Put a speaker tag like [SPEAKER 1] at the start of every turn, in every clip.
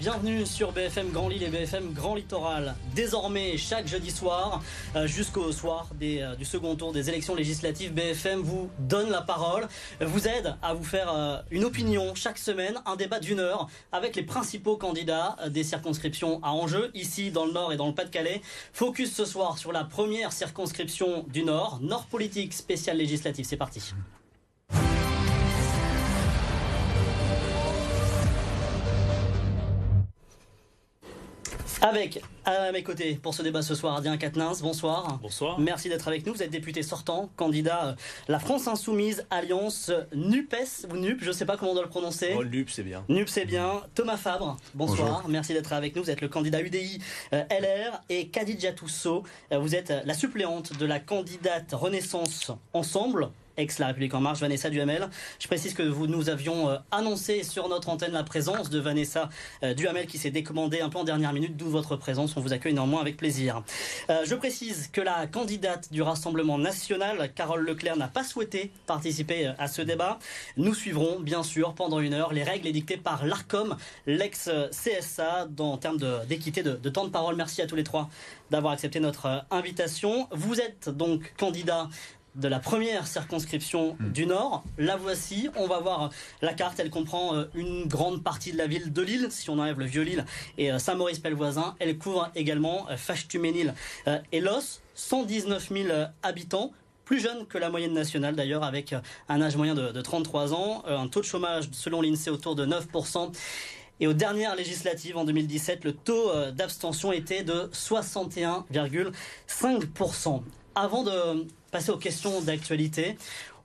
[SPEAKER 1] Bienvenue sur BFM Grand Lille et BFM Grand Littoral. Désormais, chaque jeudi soir, euh, jusqu'au soir euh, du second tour des élections législatives, BFM vous donne la parole, vous aide à vous faire euh, une opinion chaque semaine, un débat d'une heure avec les principaux candidats des circonscriptions à enjeu, ici dans le Nord et dans le Pas-de-Calais. Focus ce soir sur la première circonscription du Nord, Nord Politique spéciale législative. C'est parti. Avec à mes côtés pour ce débat ce soir, Adrien Quatennens, bonsoir.
[SPEAKER 2] Bonsoir.
[SPEAKER 1] Merci d'être avec nous. Vous êtes député sortant, candidat euh, La France Insoumise, Alliance NUPES, ou NUP, je ne sais pas comment on doit le prononcer.
[SPEAKER 2] Oh, NUP, c'est bien.
[SPEAKER 1] NUP, c'est bien. Thomas Fabre, bonsoir.
[SPEAKER 3] Bonjour.
[SPEAKER 1] Merci d'être avec nous. Vous êtes le candidat UDI euh, LR et Khadija Tousso. euh, Vous êtes euh, la suppléante de la candidate Renaissance Ensemble ex-La République En Marche, Vanessa Duhamel. Je précise que vous, nous avions euh, annoncé sur notre antenne la présence de Vanessa euh, Duhamel qui s'est décommandée un peu en dernière minute, d'où votre présence. On vous accueille néanmoins avec plaisir. Euh, je précise que la candidate du Rassemblement National, Carole Leclerc, n'a pas souhaité participer à ce débat. Nous suivrons, bien sûr, pendant une heure, les règles édictées par l'ARCOM, l'ex-CSA, en termes d'équité de, de temps de parole. Merci à tous les trois d'avoir accepté notre invitation. Vous êtes donc candidat de la première circonscription du Nord. La voici. On va voir la carte. Elle comprend euh, une grande partie de la ville de Lille, si on enlève le Vieux-Lille et euh, Saint-Maurice-Pelvoisin. Elle couvre également euh, Fâche-Tuménil euh, et Los, 119 000 euh, habitants. Plus jeune que la moyenne nationale d'ailleurs, avec un âge moyen de, de 33 ans, un taux de chômage selon l'INSEE autour de 9%. Et aux dernières législatives en 2017, le taux d'abstention était de 61,5%. Avant de passer aux questions d'actualité,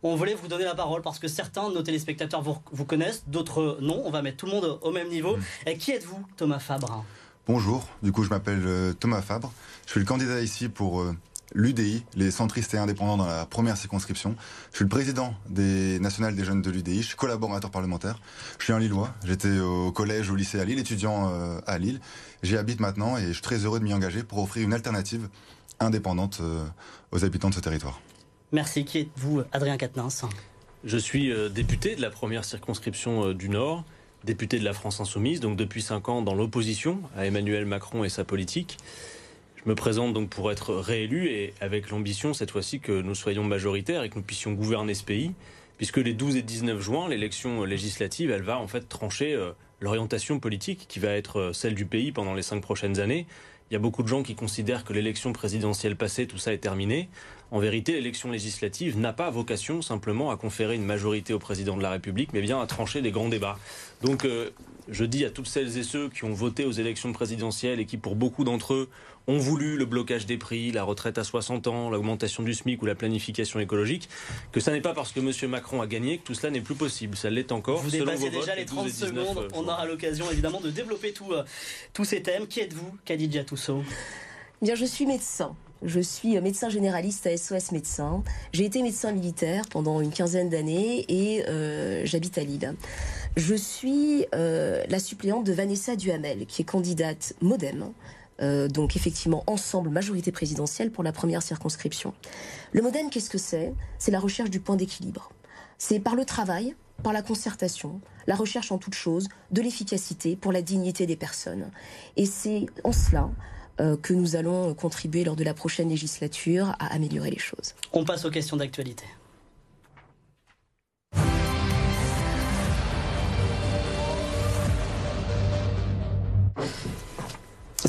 [SPEAKER 1] on voulait vous donner la parole parce que certains de nos téléspectateurs vous, vous connaissent, d'autres non. On va mettre tout le monde au même niveau. Et qui êtes-vous, Thomas Fabre?
[SPEAKER 3] Bonjour, du coup je m'appelle euh, Thomas Fabre. Je suis le candidat ici pour euh, l'UDI, les centristes et indépendants dans la première circonscription. Je suis le président des nationales des jeunes de l'UDI, je suis collaborateur parlementaire. Je suis un Lillois, j'étais au collège, au lycée à Lille, étudiant euh, à Lille. J'y habite maintenant et je suis très heureux de m'y engager pour offrir une alternative indépendante euh, aux habitants de ce territoire.
[SPEAKER 1] Merci. Qui êtes-vous, Adrien Quatennens
[SPEAKER 2] Je suis euh, député de la première circonscription euh, du Nord, député de la France Insoumise, donc depuis 5 ans dans l'opposition à Emmanuel Macron et sa politique. Je me présente donc pour être réélu et avec l'ambition cette fois-ci que nous soyons majoritaires et que nous puissions gouverner ce pays, puisque les 12 et 19 juin, l'élection législative, elle va en fait trancher euh, l'orientation politique qui va être euh, celle du pays pendant les cinq prochaines années. Il y a beaucoup de gens qui considèrent que l'élection présidentielle passée, tout ça est terminé. En vérité, l'élection législative n'a pas vocation simplement à conférer une majorité au président de la République, mais bien à trancher des grands débats. Donc, euh, je dis à toutes celles et ceux qui ont voté aux élections présidentielles et qui, pour beaucoup d'entre eux, ont voulu le blocage des prix, la retraite à 60 ans, l'augmentation du SMIC ou la planification écologique, que ça n'est pas parce que M. Macron a gagné que tout cela n'est plus possible. Ça l'est encore.
[SPEAKER 1] Vous
[SPEAKER 2] selon
[SPEAKER 1] dépassez
[SPEAKER 2] vos
[SPEAKER 1] déjà
[SPEAKER 2] votes,
[SPEAKER 1] les
[SPEAKER 2] 12
[SPEAKER 1] 30
[SPEAKER 2] et 19
[SPEAKER 1] secondes.
[SPEAKER 2] juin.
[SPEAKER 1] On aura l'occasion évidemment de développer tout, euh, tous ces thèmes. Qui êtes-vous, Khadija Tousso
[SPEAKER 4] Bien, je suis médecin. Je suis médecin généraliste à SOS Médecins. J'ai été médecin militaire pendant une quinzaine d'années et euh, j'habite à Lille. Je suis euh, la suppléante de Vanessa Duhamel, qui est candidate MoDem. euh, donc effectivement, ensemble, majorité présidentielle pour la première circonscription. Le MoDem, qu'est-ce que c'est? C'est la recherche du point d'équilibre. C'est par le travail, par la concertation, la recherche en toute chose, de l'efficacité pour la dignité des personnes. Et c'est en cela que nous allons contribuer lors de la prochaine législature à améliorer les choses.
[SPEAKER 1] On passe aux questions d'actualité.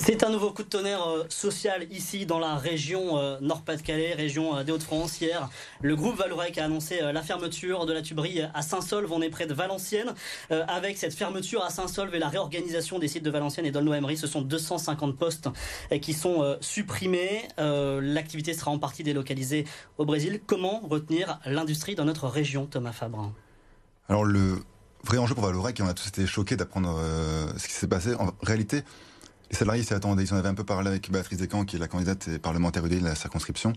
[SPEAKER 1] C'est un nouveau coup de tonnerre euh, social ici dans la région euh, Nord-Pas-de-Calais, région euh, des Hauts-de-France. Hier, le groupe Valorec a annoncé euh, la fermeture de la tuberie à Saint-Solve. On est près de Valenciennes. Euh, avec cette fermeture à Saint-Solve et la réorganisation des sites de Valenciennes et d'Aulnoy-Emery, ce sont 250 postes euh, qui sont euh, supprimés. Euh, L'activité sera en partie délocalisée au Brésil. Comment retenir l'industrie dans notre région, Thomas Fabre?
[SPEAKER 3] Alors le vrai enjeu pour Valorec, et on a tous été choqués d'apprendre euh, ce qui s'est passé, en réalité, les salariés s'y. Ils en avaient un peu parlé avec Béatrice Descamps, qui est la candidate et parlementaire de la circonscription.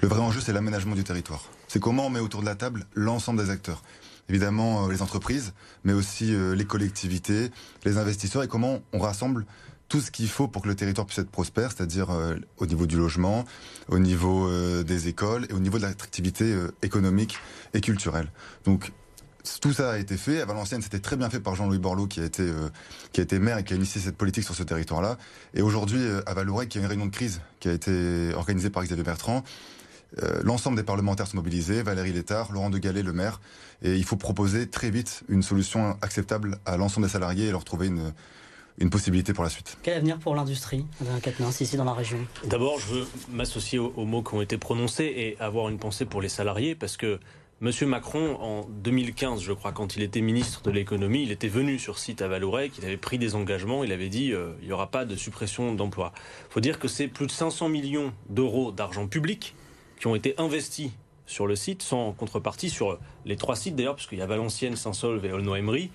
[SPEAKER 3] Le vrai enjeu, c'est l'aménagement du territoire. C'est comment on met autour de la table l'ensemble des acteurs. Évidemment, euh, les entreprises, mais aussi euh, les collectivités, les investisseurs, et comment on rassemble tout ce qu'il faut pour que le territoire puisse être prospère, c'est-à-dire euh, au niveau du logement, au niveau des écoles et au niveau de l'attractivité économique et culturelle. Donc, tout ça a été fait. À Valenciennes, c'était très bien fait par Jean-Louis Borloo, qui a été euh, qui a été maire et qui a initié cette politique sur ce territoire-là. Et aujourd'hui, euh, à Valourec, il y a une réunion de crise qui a été organisée par Xavier Bertrand. Euh, L'ensemble des parlementaires sont mobilisés, Valérie Létard, Laurent de Gallet, le maire, et il faut proposer très vite une solution acceptable à l'ensemble des salariés et leur trouver une, une possibilité pour la suite.
[SPEAKER 1] Quel avenir pour l'industrie, Quatennens, ici dans la région?
[SPEAKER 2] D'abord, je veux m'associer aux, aux mots qui ont été prononcés et avoir une pensée pour les salariés, parce que Monsieur Macron, en 2015, je crois, quand il était ministre de l'économie, il était venu sur site à Valourec, il avait pris des engagements, il avait dit euh, il n'y aura pas de suppression d'emplois. Il faut dire que c'est plus de 500 millions d'euros d'argent public qui ont été investis sur le site, sans contrepartie, sur les trois sites d'ailleurs, parce qu'il y a Valenciennes, Saint-Solve et Aulnoy-Emery.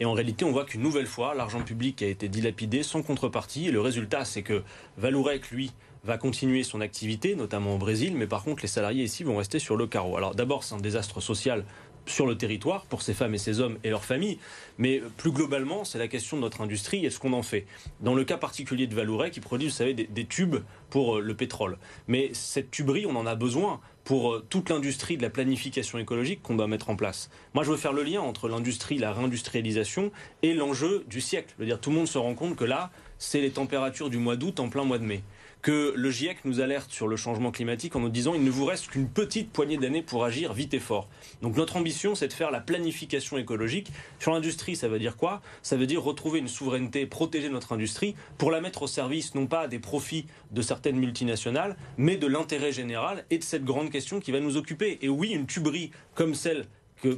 [SPEAKER 2] Et en réalité, on voit qu'une nouvelle fois, l'argent public a été dilapidé sans contrepartie. Et le résultat, c'est que Valourec, lui, va continuer son activité, notamment au Brésil, mais par contre, les salariés ici vont rester sur le carreau. Alors d'abord, c'est un désastre social sur le territoire pour ces femmes et ces hommes et leurs familles, mais plus globalement, c'est la question de notre industrie et ce qu'on en fait. Dans le cas particulier de Valourec, qui produit, vous savez, des, des tubes pour euh, le pétrole. Mais cette tuberie, on en a besoin pour euh, toute l'industrie de la planification écologique qu'on doit mettre en place. Moi, je veux faire le lien entre l'industrie, la réindustrialisation et l'enjeu du siècle. Je veux dire, tout le monde se rend compte que là, c'est les températures du mois d'août en plein mois de mai que le GIEC nous alerte sur le changement climatique en nous disant il ne vous reste qu'une petite poignée d'années pour agir vite et fort. Donc notre ambition, c'est de faire la planification écologique. Sur l'industrie, ça veut dire quoi? Ça veut dire retrouver une souveraineté, protéger notre industrie pour la mettre au service non pas des profits de certaines multinationales, mais de l'intérêt général et de cette grande question qui va nous occuper. Et oui, une tuberie comme celle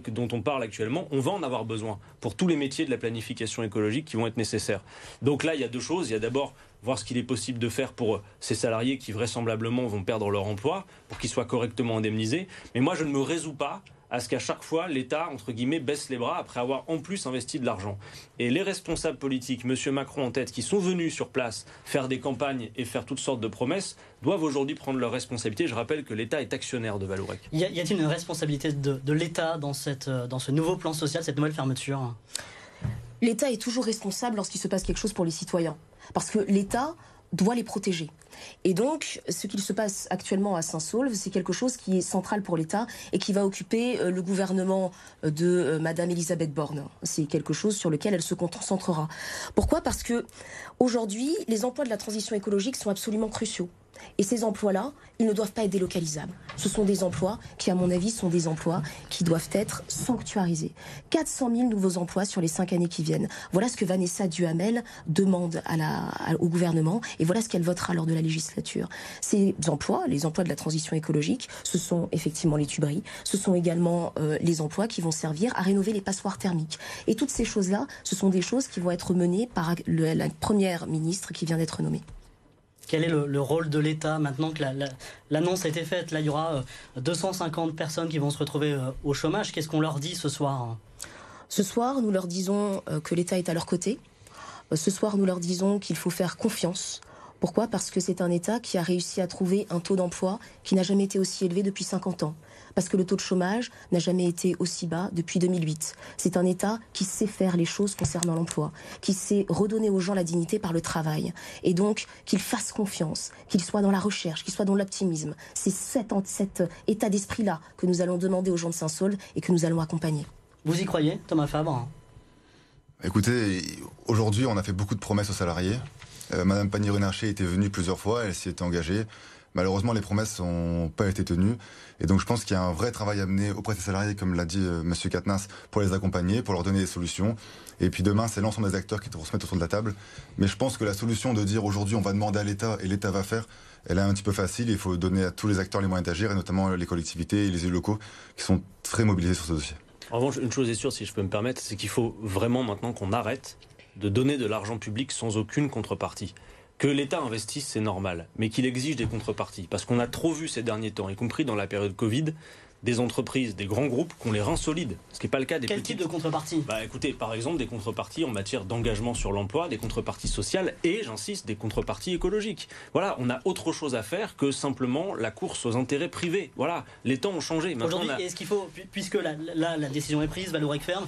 [SPEAKER 2] dont on parle actuellement, on va en avoir besoin pour tous les métiers de la planification écologique qui vont être nécessaires. Donc là, il y a deux choses. Il y a d'abord voir ce qu'il est possible de faire pour ces salariés qui vraisemblablement vont perdre leur emploi, pour qu'ils soient correctement indemnisés. Mais moi, je ne me résous pas à ce qu'à chaque fois, l'État, entre guillemets, baisse les bras après avoir en plus investi de l'argent. Et les responsables politiques, M. Macron en tête, qui sont venus sur place faire des campagnes et faire toutes sortes de promesses, doivent aujourd'hui prendre leurs responsabilités. Je rappelle que l'État est actionnaire de Valourec.
[SPEAKER 1] Y a-t-il une responsabilité de, de l'État dans, dans ce nouveau plan social, cette nouvelle fermeture?
[SPEAKER 4] L'État est toujours responsable lorsqu'il se passe quelque chose pour les citoyens. Parce que l'État doit les protéger. Et donc, ce qu'il se passe actuellement à Saint-Saulve, c'est quelque chose qui est central pour l'État et qui va occuper le gouvernement de Madame Elisabeth Borne. C'est quelque chose sur lequel elle se concentrera. Pourquoi? Parce que aujourd'hui, les emplois de la transition écologique sont absolument cruciaux. Et ces emplois-là, ils ne doivent pas être délocalisables. Ce sont des emplois qui, à mon avis, sont des emplois qui doivent être sanctuarisés. 400 000 nouveaux emplois sur les cinq années qui viennent. Voilà ce que Vanessa Duhamel demande au gouvernement et voilà ce qu'elle votera lors de la législature. Ces emplois, les emplois de la transition écologique, ce sont effectivement les tuberies, ce sont également euh, les emplois qui vont servir à rénover les passoires thermiques. Et toutes ces choses-là, ce sont des choses qui vont être menées par la première ministre qui vient d'être nommée
[SPEAKER 1] quel est le, le rôle de l'État maintenant que l'annonce la, la, a été faite? Là, il y aura 250 personnes qui vont se retrouver au chômage. Qu'est-ce qu'on leur dit ce soir?
[SPEAKER 4] Ce soir, nous leur disons que l'État est à leur côté. Ce soir, nous leur disons qu'il faut faire confiance. Pourquoi? Parce que c'est un État qui a réussi à trouver un taux d'emploi qui n'a jamais été aussi élevé depuis 50 ans parce que le taux de chômage n'a jamais été aussi bas depuis 2008. C'est un État qui sait faire les choses concernant l'emploi, qui sait redonner aux gens la dignité par le travail, et donc qu'il fasse confiance, qu'il soit dans la recherche, qu'il soit dans l'optimisme. C'est cet, cet état d'esprit-là que nous allons demander aux gens de Saint-Saul et que nous allons accompagner.
[SPEAKER 1] Vous y croyez, Thomas Fabre
[SPEAKER 3] Écoutez, aujourd'hui, on a fait beaucoup de promesses aux salariés. Euh, Madame Pannier-Runacher était venue plusieurs fois, elle s'y était engagée. Malheureusement, les promesses n'ont pas été tenues. Et donc, je pense qu'il y a un vrai travail à mener auprès des salariés, comme l'a dit euh, Monsieur Katnas, pour les accompagner, pour leur donner des solutions. Et puis demain, c'est l'ensemble des acteurs qui devront se mettre autour de la table. Mais je pense que la solution de dire aujourd'hui, on va demander à l'État et l'État va faire, elle est un petit peu facile. Il faut donner à tous les acteurs les moyens d'agir, et notamment les collectivités et les élus locaux, qui sont très mobilisés sur ce dossier.
[SPEAKER 2] En revanche, une chose est sûre, si je peux me permettre, c'est qu'il faut vraiment maintenant qu'on arrête de donner de l'argent public sans aucune contrepartie. Que l'État investisse, c'est normal, mais qu'il exige des contreparties. Parce qu'on a trop vu ces derniers temps, y compris dans la période Covid, des entreprises, des grands groupes qui ont les reins solides. Ce qui n'est pas le cas des
[SPEAKER 1] Quel
[SPEAKER 2] petites.
[SPEAKER 1] type de contrepartie?
[SPEAKER 2] Bah écoutez, par exemple, des contreparties en matière d'engagement sur l'emploi, des contreparties sociales et, j'insiste, des contreparties écologiques. Voilà, on a autre chose à faire que simplement la course aux intérêts privés. Voilà, les temps ont changé.
[SPEAKER 1] Aujourd'hui,
[SPEAKER 2] a...
[SPEAKER 1] est-ce qu'il faut, puisque la, la, la, décision est prise, Valourec ferme,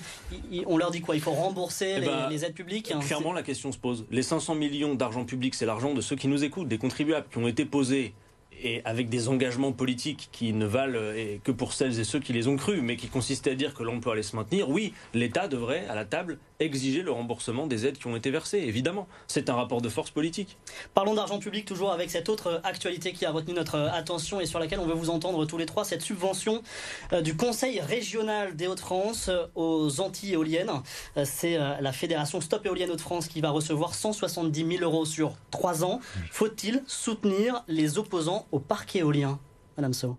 [SPEAKER 1] on leur dit quoi? Il faut rembourser eh les, bah, les, aides publiques
[SPEAKER 2] Clairement, la question se pose. Les 500 millions d'argent public, c'est l'argent de ceux qui nous écoutent, des contribuables qui ont été posés et avec des engagements politiques qui ne valent euh, que pour celles et ceux qui les ont crus, mais qui consistaient à dire que l'emploi allait se maintenir, oui, l'État devrait, à la table, exiger le remboursement des aides qui ont été versées, évidemment. C'est un rapport de force politique.
[SPEAKER 1] Parlons d'argent public, toujours avec cette autre actualité qui a retenu notre attention et sur laquelle on veut vous entendre tous les trois, cette subvention euh, du Conseil régional des Hauts-de-France euh, aux Antilles éoliennes. C'est la fédération Stop Éolienne Hauts-de-France qui va recevoir 170 000 euros sur trois ans. Faut-il soutenir les opposants au parc éolien, Madame So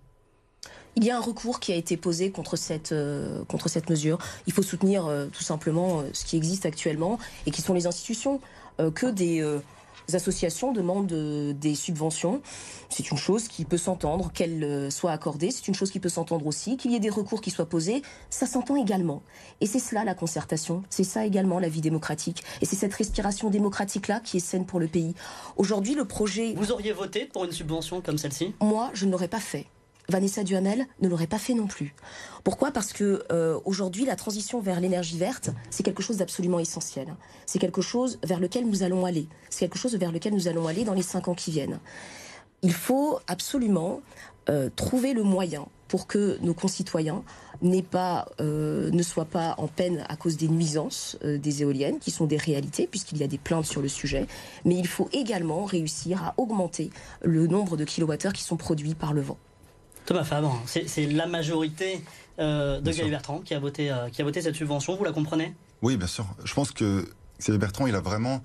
[SPEAKER 4] il y a un recours qui a été posé contre cette, euh, contre cette mesure. Il faut soutenir euh, tout simplement euh, ce qui existe actuellement et qui sont les institutions. que des associations demandent des subventions. C'est une chose qui peut s'entendre, qu'elles soient accordées. C'est une chose qui peut s'entendre aussi. Qu'il y ait des recours qui soient posés, ça s'entend également. Et c'est cela la concertation. C'est ça également la vie démocratique. Et c'est cette respiration démocratique-là qui est saine pour le pays. Aujourd'hui, le projet...
[SPEAKER 1] Vous auriez voté pour une subvention comme celle-ci?
[SPEAKER 4] Moi, je ne l'aurais pas fait. Vanessa Duhamel ne l'aurait pas fait non plus. Pourquoi? Parce que euh, aujourd'hui, la transition vers l'énergie verte, c'est quelque chose d'absolument essentiel. C'est quelque chose vers lequel nous allons aller. C'est quelque chose vers lequel nous allons aller dans les cinq ans qui viennent. Il faut absolument euh, trouver le moyen pour que nos concitoyens pas, euh, ne soient pas en peine à cause des nuisances des éoliennes, qui sont des réalités, puisqu'il y a des plaintes sur le sujet. Mais il faut également réussir à augmenter le nombre de kilowattheures qui sont produits par le vent.
[SPEAKER 1] Thomas Fabre, c'est la majorité euh, de Xavier Bertrand qui a, voté, euh, qui a voté cette subvention, vous la comprenez?
[SPEAKER 3] Oui, bien sûr. Je pense que Xavier Bertrand, il a vraiment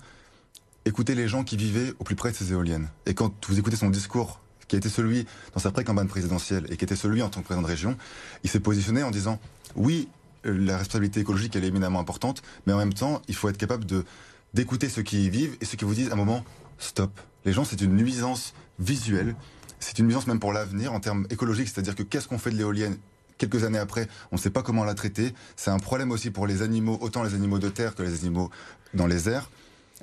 [SPEAKER 3] écouté les gens qui vivaient au plus près de ces éoliennes. Et quand vous écoutez son discours, qui a été celui dans sa pré-campagne présidentielle et qui était celui en tant que président de région, il s'est positionné en disant oui, la responsabilité écologique, elle est éminemment importante, mais en même temps, il faut être capable de d'écouter ceux qui y vivent et ceux qui vous disent à un moment stop. Les gens, c'est une nuisance visuelle c'est une nuisance même pour l'avenir en termes écologiques, c'est-à-dire que qu'est-ce qu'on fait de l'éolienne quelques années après, on ne sait pas comment la traiter. C'est un problème aussi pour les animaux, autant les animaux de terre que les animaux dans les airs.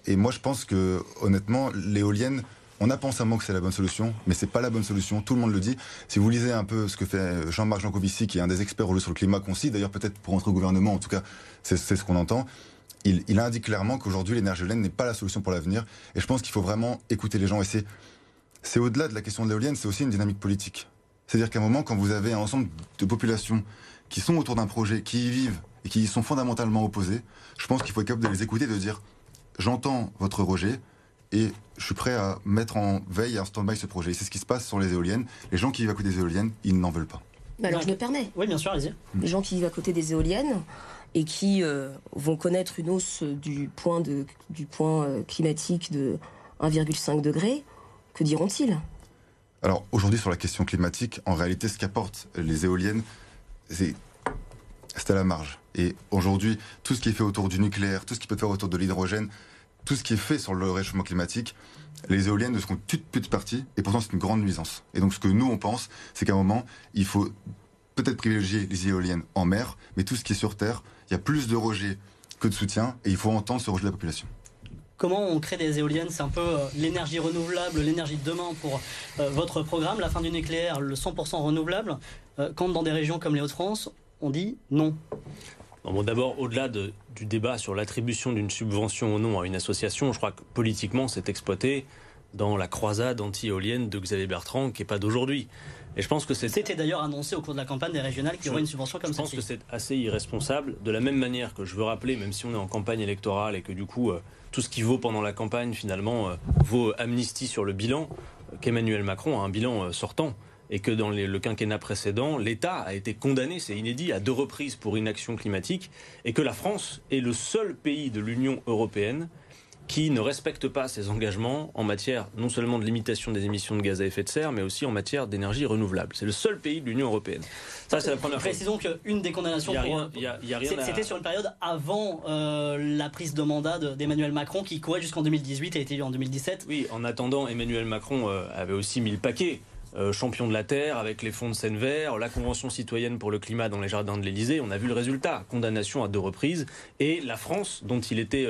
[SPEAKER 3] Et moi, je pense que, honnêtement, l'éolienne, on a pensé à moment que c'est la bonne solution, mais c'est pas la bonne solution. Tout le monde le dit. Si vous lisez un peu ce que fait Jean-Marc Jancovici, qui est un des experts sur le climat, qu'on d'ailleurs peut-être pour entrer au gouvernement, en tout cas, c'est ce qu'on entend. Il, indique clairement qu'aujourd'hui, l'énergie éolienne n'est pas la solution pour l'avenir. Et je pense qu'il faut vraiment écouter les gens. Et c'est au-delà de la question de l'éolienne, c'est aussi une dynamique politique. C'est-à-dire qu'à un moment, quand vous avez un ensemble de populations qui sont autour d'un projet, qui y vivent et qui y sont fondamentalement opposées, je pense qu'il faut être capable de les écouter, de dire j'entends votre rejet et je suis prêt à mettre en veille et en stand-by ce projet. c'est ce qui se passe sur les éoliennes. Les gens qui vivent à côté des éoliennes, ils n'en veulent pas.
[SPEAKER 4] alors je me permets.
[SPEAKER 1] Oui, bien sûr, allez-y.
[SPEAKER 4] Les gens qui vivent à côté des éoliennes et qui euh, vont connaître une hausse du point, de, du point euh, climatique de 1,5 degré, que diront-ils?
[SPEAKER 3] Alors aujourd'hui sur la question climatique, en réalité ce qu'apportent les éoliennes, c'est à la marge. Et aujourd'hui, tout ce qui est fait autour du nucléaire, tout ce qui peut fait autour de l'hydrogène, tout ce qui est fait sur le réchauffement climatique, les éoliennes ne seront toute petite partie, et pourtant c'est une grande nuisance. Et donc ce que nous on pense, c'est qu'à un moment, il faut peut-être privilégier les éoliennes en mer, mais tout ce qui est sur terre, il y a plus de rejets que de soutien, et il faut entendre ce rejet de la population
[SPEAKER 1] comment on crée des éoliennes. C'est un peu euh, l'énergie renouvelable, l'énergie de demain pour euh, votre programme, la fin du nucléaire, le 100% renouvelable. Euh, quand dans des régions comme les Hauts-de-France, on dit non.
[SPEAKER 2] bon, D'abord, au-delà du débat sur l'attribution d'une subvention ou non à une association, je crois que politiquement, c'est exploité dans la croisade anti-éolienne de Xavier Bertrand, qui n'est pas d'aujourd'hui.
[SPEAKER 1] Et je pense que c'était d'ailleurs annoncé au cours de la campagne des régionales qu'il y aurait une subvention comme
[SPEAKER 2] ça.
[SPEAKER 1] Je pense
[SPEAKER 2] que c'est assez irresponsable. De la même manière que je veux rappeler, même si on est en campagne électorale et que du coup tout ce qui vaut pendant la campagne finalement euh, vaut amnistie sur le bilan, qu'Emmanuel Macron a un bilan euh, sortant. Et que dans le quinquennat précédent, l'État a été condamné, c'est inédit, à deux reprises pour inaction climatique, et que la France est le seul pays de l'Union européenne qui ne respecte pas ses engagements en matière non seulement de limitation des émissions de gaz à effet de serre, mais aussi en matière d'énergie renouvelable. C'est le seul pays de l'Union européenne.
[SPEAKER 1] Ça, c'est la première. Précisons qu'une des condamnations, c'était sur une période avant euh, la prise de mandat d'Emmanuel Macron, qui courait jusqu'en 2018 et a été élu en 2017.
[SPEAKER 2] Oui, en attendant, Emmanuel Macron euh, avait aussi mis le paquet. Euh, champion de la Terre avec les fonds de Seine Vert, la Convention citoyenne pour le climat dans les jardins de l'Elysée. On a vu le résultat. Condamnation à deux reprises. Et la France, dont il était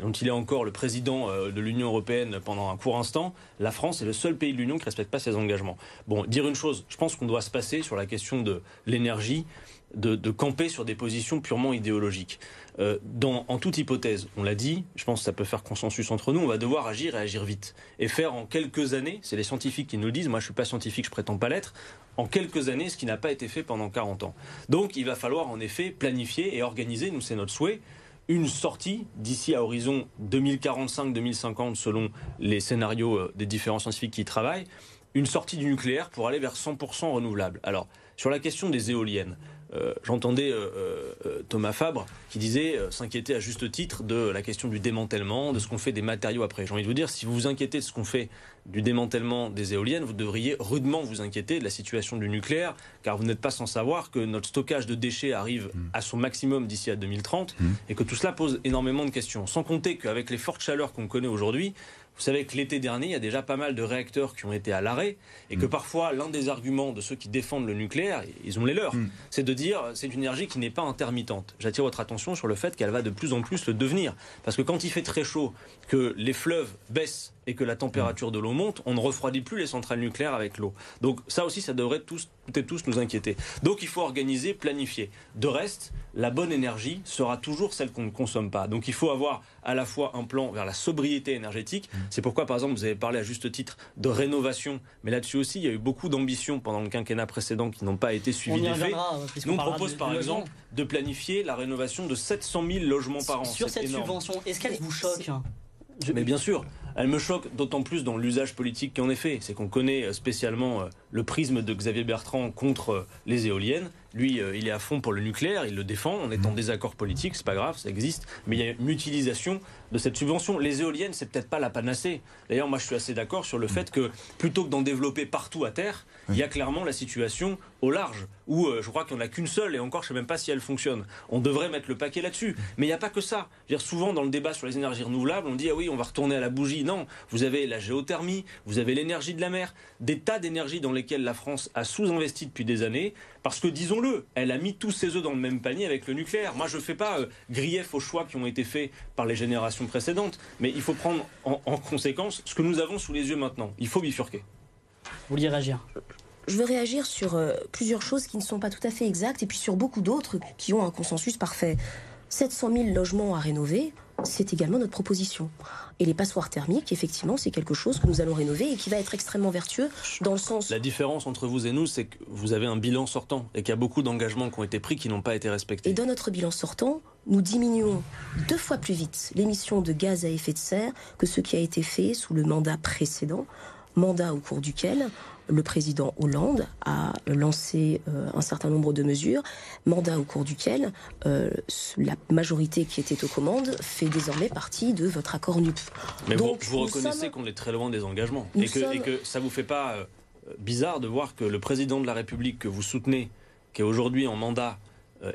[SPEAKER 2] dont il est encore le président euh, de l'Union européenne pendant un court instant, la France est le seul pays de l'Union qui ne respecte pas ses engagements. Bon, dire une chose, je pense qu'on doit se passer sur la question de l'énergie, de, camper sur des positions purement idéologiques. Euh, en toute hypothèse, on l'a dit, je pense que ça peut faire consensus entre nous, on va devoir agir et agir vite. Et faire en quelques années, c'est les scientifiques qui nous le disent, moi je suis pas scientifique, je prétends pas l'être, en quelques années ce qui n'a pas été fait pendant 40 ans. Donc il va falloir en effet planifier et organiser, nous c'est notre souhait, une sortie d'ici à horizon 2045-2050 selon les scénarios euh, des différents scientifiques qui y travaillent, une sortie du nucléaire pour aller vers 100% renouvelable. Alors, sur la question des éoliennes, euh, j'entendais euh, euh, Thomas Fabre qui disait s'inquiéter à juste titre de la question du démantèlement, de ce qu'on fait des matériaux après. J'ai envie de vous dire, si vous vous inquiétez de ce qu'on fait du démantèlement des éoliennes, vous devriez rudement vous inquiéter de la situation du nucléaire, car vous n'êtes pas sans savoir que notre stockage de déchets arrive mm. à son maximum d'ici à 2030 mm. et que tout cela pose énormément de questions. Sans compter qu'avec les fortes chaleurs qu'on connaît aujourd'hui, vous savez que l'été dernier, il y a déjà pas mal de réacteurs qui ont été à l'arrêt et que mm. parfois l'un des arguments de ceux qui défendent le nucléaire, ils ont les leurs, mm. c'est de dire c'est une énergie qui n'est pas intermittente. J'attire votre attention sur le fait qu'elle va de plus en plus le devenir. Parce que quand il fait très chaud, que les fleuves baissent et que la température de l'eau monte, on ne refroidit plus les centrales nucléaires avec l'eau. Donc ça aussi, ça devrait tous, peut-être tous nous inquiéter. Donc il faut organiser, planifier. De reste, la bonne énergie sera toujours celle qu'on ne consomme pas. Donc il faut avoir à la fois un plan vers la sobriété énergétique. Mmh. C'est pourquoi, par exemple, vous avez parlé à juste titre de rénovation, mais là-dessus aussi, il y a eu beaucoup d'ambitions pendant le quinquennat précédent qui n'ont pas été suivies des faits. Nous, on propose par exemple de planifier la rénovation de 700 000 logements par an.
[SPEAKER 1] Sur cette subvention, est-ce qu'elle vous choque
[SPEAKER 2] Mais bien sûr, elle me choque d'autant plus dans l'usage politique qui en est fait. C'est qu'on connaît euh, spécialement euh, le prisme de Xavier Bertrand contre euh, les éoliennes. Lui, il est à fond pour le nucléaire, il le défend. On est en mmh. désaccord politique, c'est pas grave, ça existe. Mais il y a une utilisation de cette subvention. Les éoliennes, c'est peut-être pas la panacée. D'ailleurs, moi, je suis assez d'accord sur le mmh. fait que plutôt que d'en développer partout à terre, il y a clairement la situation au large, où je crois qu'il n'y en a qu'une seule, et encore, je ne sais même pas si elle fonctionne. On devrait mettre le paquet là-dessus. Mais il n'y a pas que ça. dire, souvent, dans le débat sur les énergies renouvelables, on dit, ah oui, on va retourner à la bougie. Non, vous avez la géothermie, vous avez l'énergie de la mer, des tas d'énergies dans lesquelles la France a sous-investi depuis des années, parce que disons-le, elle a mis tous ses œufs dans le même panier avec le nucléaire. Moi, je ne fais pas euh, grief aux choix qui ont été faits par les générations précédentes, mais il faut prendre en, en conséquence ce que nous avons sous les yeux maintenant. Il faut bifurquer.
[SPEAKER 1] Vous vouliez réagir?
[SPEAKER 4] Je veux réagir sur euh, plusieurs choses qui ne sont pas tout à fait exactes et puis sur beaucoup d'autres qui ont un consensus parfait. 700 000 logements à rénover, c'est également notre proposition. Et les passoires thermiques, effectivement, c'est quelque chose que nous allons rénover et qui va être extrêmement vertueux dans le sens...
[SPEAKER 2] La différence entre vous et nous, c'est que vous avez un bilan sortant et qu'il y a beaucoup d'engagements qui ont été pris qui n'ont pas été respectés.
[SPEAKER 4] Et dans notre bilan sortant, nous diminuons deux fois plus vite l'émission de gaz à effet de serre que ce qui a été fait sous le mandat précédent, mandat au cours duquel le président Hollande a lancé euh, un certain nombre de mesures, mandat au cours duquel euh, la majorité qui était aux commandes fait désormais partie de votre accord NUP.
[SPEAKER 2] Mais vous, reconnaissez qu'on est très loin des engagements et que, et que, ça vous fait pas euh, bizarre de voir que le président de la République que vous soutenez, qui est aujourd'hui en mandat,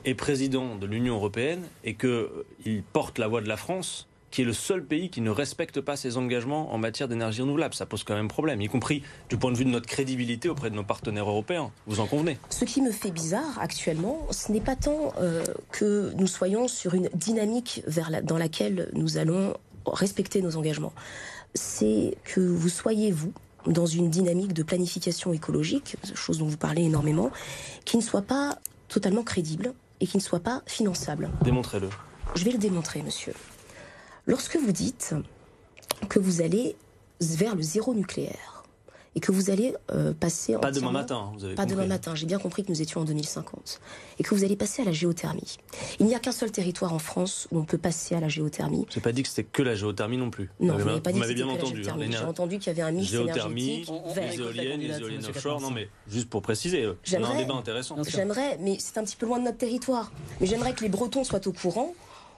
[SPEAKER 2] est président de l'Union européenne et qu'il porte la voix de la France qui est le seul pays qui ne respecte pas ses engagements en matière d'énergie renouvelable. Ça pose quand même problème, y compris du point de vue de notre crédibilité auprès de nos partenaires européens. Vous en convenez?
[SPEAKER 4] Ce qui me fait bizarre actuellement, ce n'est pas tant euh, que nous soyons sur une dynamique vers dans laquelle nous allons respecter nos engagements. C'est que vous soyez, vous, dans une dynamique de planification écologique, chose dont vous parlez énormément, qui ne soit pas totalement crédible et qui ne soit pas finançable.
[SPEAKER 2] Démontrez-le.
[SPEAKER 4] Je vais le démontrer, monsieur. Lorsque vous dites que vous allez vers le zéro nucléaire et que vous allez euh, passer
[SPEAKER 2] pas demain matin,
[SPEAKER 4] vous avez pas demain matin. J'ai bien compris que nous étions en 2050 et que vous allez passer à la géothermie. Il n'y a qu'un seul territoire en France où on peut passer à la géothermie.
[SPEAKER 2] J'ai pas dit que c'était que la géothermie non plus.
[SPEAKER 4] Non, vous dit que
[SPEAKER 2] bien
[SPEAKER 4] entendu. Hein, J'ai entendu qu'il y avait un mix
[SPEAKER 2] géothermie, les éoliennes, les éoliennes offshore. Non, mais juste pour préciser, on a un débat intéressant.
[SPEAKER 4] J'aimerais, mais c'est un petit peu loin de notre territoire. Mais j'aimerais que les Bretons soient au courant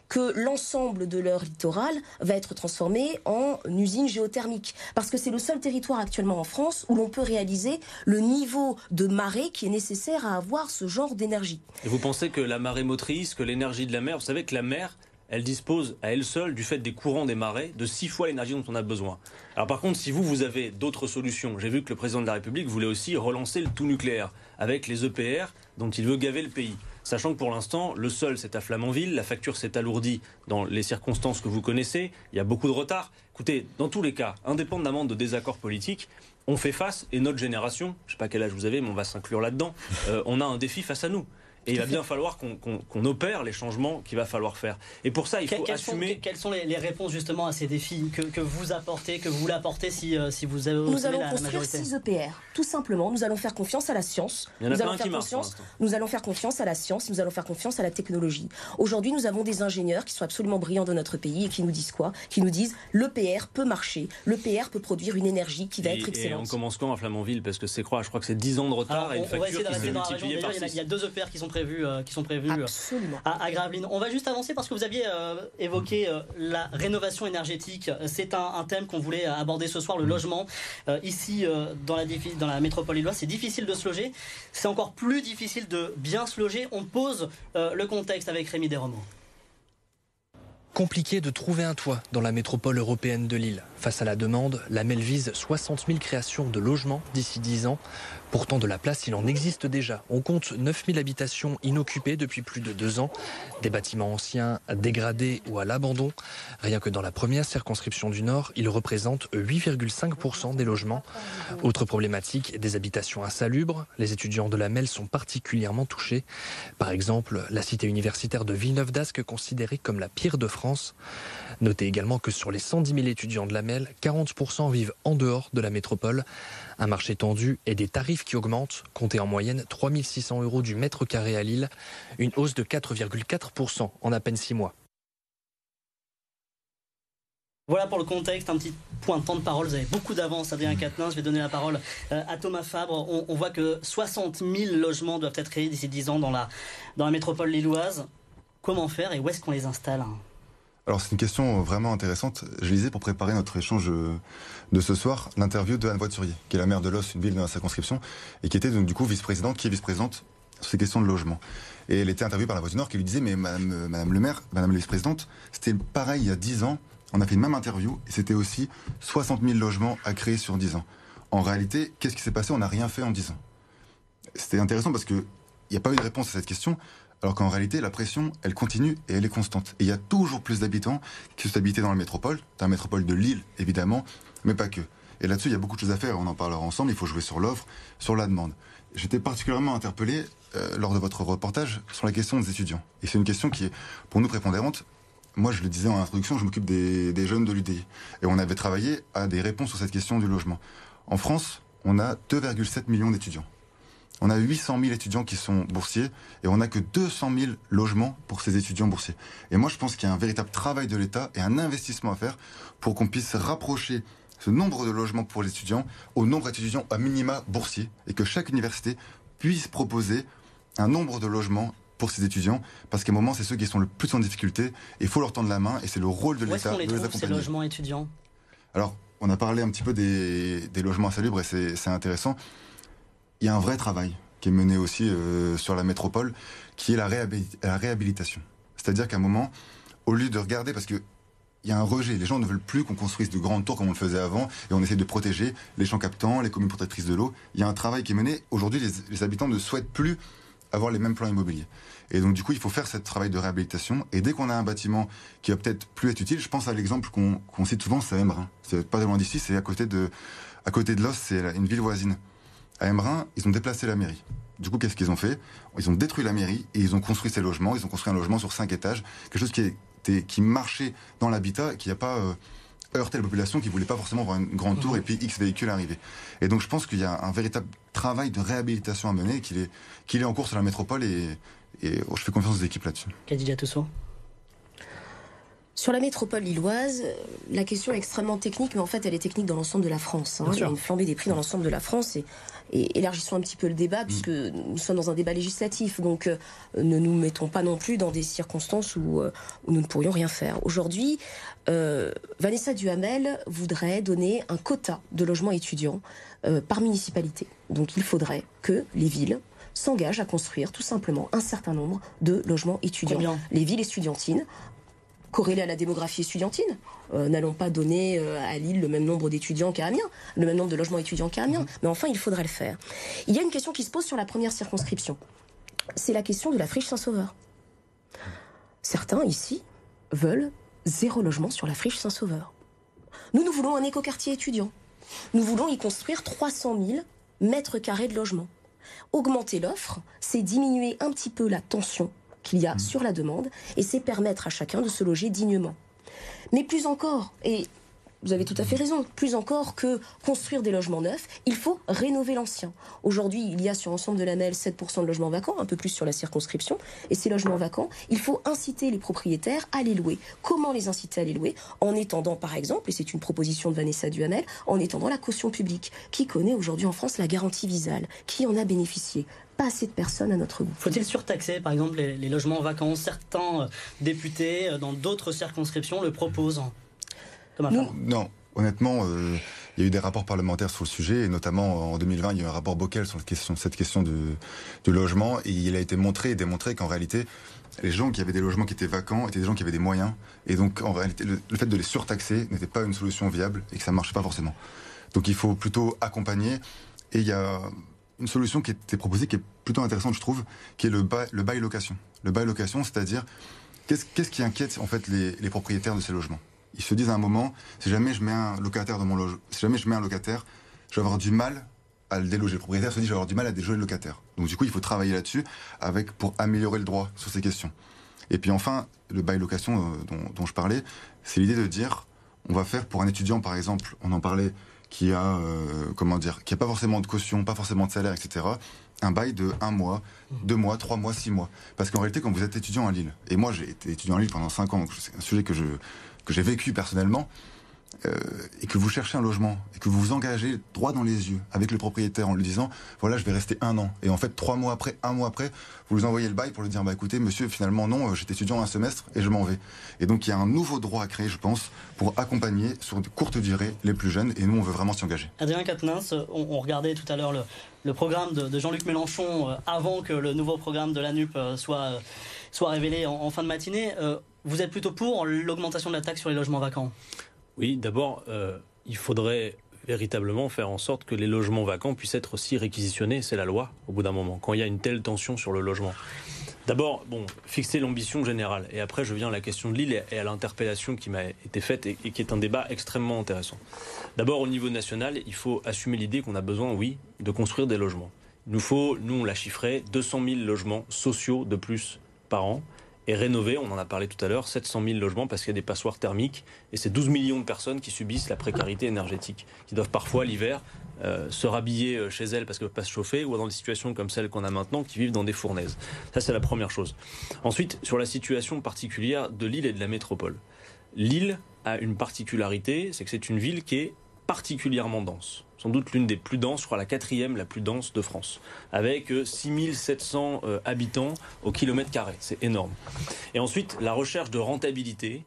[SPEAKER 4] que l'ensemble de leur littoral va être transformé en usine géothermique. Parce que c'est le seul territoire actuellement en France où l'on peut réaliser le niveau de marée qui est nécessaire à avoir ce genre d'énergie.
[SPEAKER 2] Et vous pensez que la marée motrice, que l'énergie de la mer, vous savez que la mer, elle dispose à elle seule, du fait des courants des marées, de six fois l'énergie dont on a besoin. Alors par contre, si vous, vous avez d'autres solutions, j'ai vu que le président de la République voulait aussi relancer le tout nucléaire, avec les EPR dont il veut gaver le pays. Sachant que pour l'instant, le sol c'est à Flamanville, la facture s'est alourdie dans les circonstances que vous connaissez, il y a beaucoup de retard. Écoutez, dans tous les cas, indépendamment de désaccords politiques, on fait face, et notre génération, je ne sais pas quel âge vous avez, mais on va s'inclure là-dedans, euh, on a un défi face à nous. Et il va bien falloir qu'on opère les changements qu'il va falloir faire. Et pour ça, il faut assumer.
[SPEAKER 1] Sont, quelles sont les, réponses justement à ces défis que, vous apportez, que vous voulez apporter si, euh, si vous avez
[SPEAKER 4] Nous allons construire 6 EPR, tout simplement. Nous allons faire confiance à la science.
[SPEAKER 2] Il y en a
[SPEAKER 4] nous allons
[SPEAKER 2] faire
[SPEAKER 4] confiance. Nous allons faire confiance à la science. Nous allons faire confiance à la technologie. Aujourd'hui, nous avons des ingénieurs qui sont absolument brillants dans notre pays et qui nous disent quoi? Qui nous disent l'EPR peut marcher. L'EPR peut produire une énergie qui va être excellente.
[SPEAKER 2] Et on commence quand à Flamanville? Parce que c'est quoi Je crois que c'est 10 ans de retard et une
[SPEAKER 1] on, va essayer de rester dans la région. il, y a, deux EPR qui sont prévus, euh, qui sont prévus
[SPEAKER 4] euh,
[SPEAKER 1] à, Gravelines. On va juste avancer parce que vous aviez euh, évoqué la rénovation énergétique. C'est un, thème qu'on voulait aborder ce soir, le mm. logement. ici, dans, la, dans la métropole lilloise, c'est difficile de se loger. C'est encore plus difficile de bien se loger. On pose le contexte avec Rémi Desromeaux.
[SPEAKER 5] Compliqué de trouver un toit dans la métropole européenne de Lille. Face à la demande, la MEL vise 60 000 créations de logements d'ici 10 ans. Pourtant, de la place, il en existe déjà. On compte 9000 habitations inoccupées depuis plus de deux ans. Des bâtiments anciens, dégradés ou à l'abandon. Rien que dans la première circonscription du Nord, ils représentent 8,5% des logements. Autre problématique, des habitations insalubres. Les étudiants de la MEL sont particulièrement touchés. Par exemple, la cité universitaire de Villeneuve d'Ascq, considérée comme la pire de France. Notez également que sur les 110 000 étudiants de la MEL, 40% vivent en dehors de la métropole. Un marché tendu et des tarifs qui augmentent, comptez en moyenne 3600 euros du mètre carré à Lille, une hausse de 4,4% en à peine 6 mois.
[SPEAKER 1] Voilà pour le contexte, un petit point de temps de parole. Vous avez beaucoup d'avance, Adrien Quatennens. Je vais donner la parole euh, à Thomas Fabre. On, voit que 60 000 logements doivent être créés d'ici 10 ans dans la, dans la métropole lilloise. Comment faire et où est-ce qu'on les installe
[SPEAKER 3] alors c'est une question vraiment intéressante. Je lisais pour préparer notre échange de ce soir l'interview de Anne Voiturier, qui est la maire de Los, une ville de la circonscription, et qui était donc du coup vice-présidente, qui est vice-présidente sur ces questions de logement. Et elle était interviewée par la Voix du Nord qui lui disait, mais madame, madame le maire, madame la vice-présidente, c'était pareil il y a 10 ans, on a fait une même interview, et c'était aussi 60 000 logements à créer sur 10 ans. En réalité, qu'est-ce qui s'est passé? On n'a rien fait en 10 ans. C'était intéressant parce qu'il n'y a pas eu de réponse à cette question. Alors qu'en réalité, la pression, elle continue et elle est constante. Et il y a toujours plus d'habitants qui sont habités dans la métropole, dans la métropole de Lille, évidemment, mais pas que. Et là-dessus, il y a beaucoup de choses à faire. On en parlera ensemble. Il faut jouer sur l'offre, sur la demande. J'étais particulièrement interpellé euh, lors de votre reportage sur la question des étudiants. Et c'est une question qui est pour nous prépondérante. Moi, je le disais en introduction, je m'occupe des, des, jeunes de l'UDI. Et on avait travaillé à des réponses sur cette question du logement. En France, on a 2,7 millions d'étudiants. On a 800 000 étudiants qui sont boursiers et on n'a que 200 000 logements pour ces étudiants boursiers. Et moi, je pense qu'il y a un véritable travail de l'État et un investissement à faire pour qu'on puisse rapprocher ce nombre de logements pour les étudiants au nombre d'étudiants à minima boursiers et que chaque université puisse proposer un nombre de logements pour ces étudiants, parce qu'à un moment, c'est ceux qui sont le plus en difficulté, et il faut leur tendre la main, et c'est le rôle de l'État de les accompagner.
[SPEAKER 1] ces logements étudiants?
[SPEAKER 3] Alors, on a parlé un petit peu des, des logements insalubres, et c'est intéressant il y a un vrai travail qui est mené aussi euh, sur la métropole, qui est la, réhabilitation. C'est-à-dire qu'à un moment, au lieu de regarder, parce que il y a un rejet. Les gens ne veulent plus qu'on construise de grandes tours comme on le faisait avant, et on essaie de protéger les champs captants, les communes protectrices de l'eau. Il y a un travail qui est mené. Aujourd'hui, les, habitants ne souhaitent plus avoir les mêmes plans immobiliers. Et donc, du coup, il faut faire ce travail de réhabilitation. Et dès qu'on a un bâtiment qui va peut-être plus être utile, je pense à l'exemple qu'on cite souvent, c'est Embrun. C'est pas loin d'ici, c'est à côté de, à de Los, c'est une ville voisine. À Embrun, ils ont déplacé la mairie. Du coup, qu'est-ce qu'ils ont fait? Ils ont détruit la mairie et ils ont construit ces logements. Ils ont construit un logement sur cinq étages, quelque chose qui, était, qui marchait dans l'habitat et qui n'a pas euh, heurté la population qui voulait pas forcément voir une grande tour et puis X véhicules arriver. Et donc, je pense qu'il y a un véritable travail de réhabilitation à mener, qu'il est, qu'il est en cours sur la métropole et, et je fais confiance aux équipes là-dessus.
[SPEAKER 1] Kadidia
[SPEAKER 4] sur la métropole lilloise, la question est extrêmement technique, mais en fait, elle est technique dans l'ensemble de la France. Hein. Il y a une flambée des prix dans l'ensemble de la France. Et et élargissons un petit peu le débat, puisque nous sommes dans un débat législatif. Donc, euh, ne nous mettons pas non plus dans des circonstances où, euh, nous ne pourrions rien faire. Aujourd'hui, euh, Vanessa Duhamel voudrait donner un quota de logements étudiants par municipalité. Donc, il faudrait que les villes s'engagent à construire tout simplement un certain nombre de logements étudiants. les villes estudiantines corrélé à la démographie estudiantine. Euh, n'allons pas donner euh, à Lille le même nombre d'étudiants qu'à Amiens, le même nombre de logements étudiants qu'à Amiens, mhm. mais enfin, il faudrait le faire. Il y a une question qui se pose sur la première circonscription. C'est la question de la friche Saint-Sauveur. Certains ici veulent zéro logement sur la friche Saint-Sauveur. Nous, nous voulons un écoquartier étudiant. Nous voulons y construire 300 000 mètres carrés de logement. Augmenter l'offre, c'est diminuer un petit peu la tension qu'il y a
[SPEAKER 3] Mmh.
[SPEAKER 4] sur la demande et c'est permettre à chacun de se loger dignement. Mais plus encore, et vous avez tout à fait raison, plus encore que construire des logements neufs, il faut rénover l'ancien. Aujourd'hui, il y a sur l'ensemble de la MEL 7% de logements vacants, un peu plus sur la circonscription. Et ces logements vacants, il faut inciter les propriétaires à les louer. Comment les inciter à les louer? En étendant, par exemple, et c'est une proposition de Vanessa Duhamel, en étendant la caution publique. Qui connaît aujourd'hui en France la garantie visale? Qui en a bénéficié? Pas assez de personnes à notre goût.
[SPEAKER 1] Faut-il surtaxer, par exemple, les, les logements vacants Certains euh, députés euh, dans d'autres circonscriptions le proposent. Thomas Farr.
[SPEAKER 3] Non, honnêtement, euh, il y a eu des rapports parlementaires sur le sujet, et notamment en 2020, il y a eu un rapport Bockel sur la question, cette question du, du logement, et il a été montré et démontré qu'en réalité, les gens qui avaient des logements qui étaient vacants étaient des gens qui avaient des moyens, et donc en réalité, le, le fait de les surtaxer n'était pas une solution viable et que ça ne marchait pas forcément. Donc il faut plutôt accompagner, et il y a une solution qui était proposée qui est plutôt intéressante, je trouve, qui est le bail, le bail location. Le bail location, c'est-à-dire qu'est-ce qu'est-ce qui inquiète en fait les, propriétaires de ces logements? Ils se disent à un moment, si jamais je mets un locataire dans mon logement, si jamais je mets un locataire, je vais avoir du mal à le déloger. Le propriétaire se dit, je vais avoir du mal à déloger le locataire. Donc du coup, il faut travailler là-dessus pour améliorer le droit sur ces questions. Et puis enfin, le bail location euh, dont je parlais, c'est l'idée de dire, on va faire pour un étudiant, par exemple, on en parlait, qui a, euh, comment dire, qui a pas forcément de caution, pas forcément de salaire, etc. Un bail de un mois, deux mois, trois mois, six mois. Parce qu'en réalité, quand vous êtes étudiant à Lille, et moi j'ai été étudiant à Lille pendant cinq ans, donc c'est un sujet que je que j'ai vécu personnellement, euh, et que vous cherchez un logement et que vous vous engagez droit dans les yeux avec le propriétaire en lui disant voilà je vais rester un an. Et en fait trois mois après un mois après vous lui envoyez le bail pour lui dire bah écoutez monsieur finalement non euh, j'étais étudiant un semestre et je m'en vais. Et donc il y a un nouveau droit à créer je pense pour accompagner sur de courtes durées les plus jeunes. Et nous on veut vraiment s'y engager.
[SPEAKER 1] Adrien Quatennens, on, regardait tout à l'heure le, programme de, Jean-Luc Mélenchon euh, avant que le nouveau programme de la NUP soit, révélé en, fin de matinée. Vous êtes plutôt pour l'augmentation de la taxe sur les logements vacants?
[SPEAKER 2] Oui, d'abord, euh, il faudrait véritablement faire en sorte que les logements vacants puissent être aussi réquisitionnés. C'est la loi, au bout d'un moment, quand il y a une telle tension sur le logement. D'abord, bon, fixer l'ambition générale. Et après, je viens à la question de l'île et- à l'interpellation qui m'a été faite et, et qui est un débat extrêmement intéressant. D'abord, au niveau national, il faut assumer l'idée qu'on a besoin, oui, de construire des logements. Il nous faut, nous, on l'a chiffré, 200 000 logements sociaux de plus par an et rénover, on en a parlé tout à l'heure, 700 000 logements parce qu'il y a des passoires thermiques et c'est 12 millions de personnes qui subissent la précarité énergétique, qui doivent parfois l'hiver euh, se rhabiller euh, chez elles parce qu'elles ne peuvent pas se chauffer ou dans des situations comme celles qu'on a maintenant qui vivent dans des fournaises. Ça, c'est la première chose. Ensuite, sur la situation particulière de l'île et de la métropole. L'île a une particularité, c'est que c'est une ville qui est particulièrement dense. Sans doute l'une des plus denses, je crois la quatrième la plus dense de France, avec euh, 6700 euh, habitants au kilomètre carré. C'est énorme. Et ensuite, la recherche de rentabilité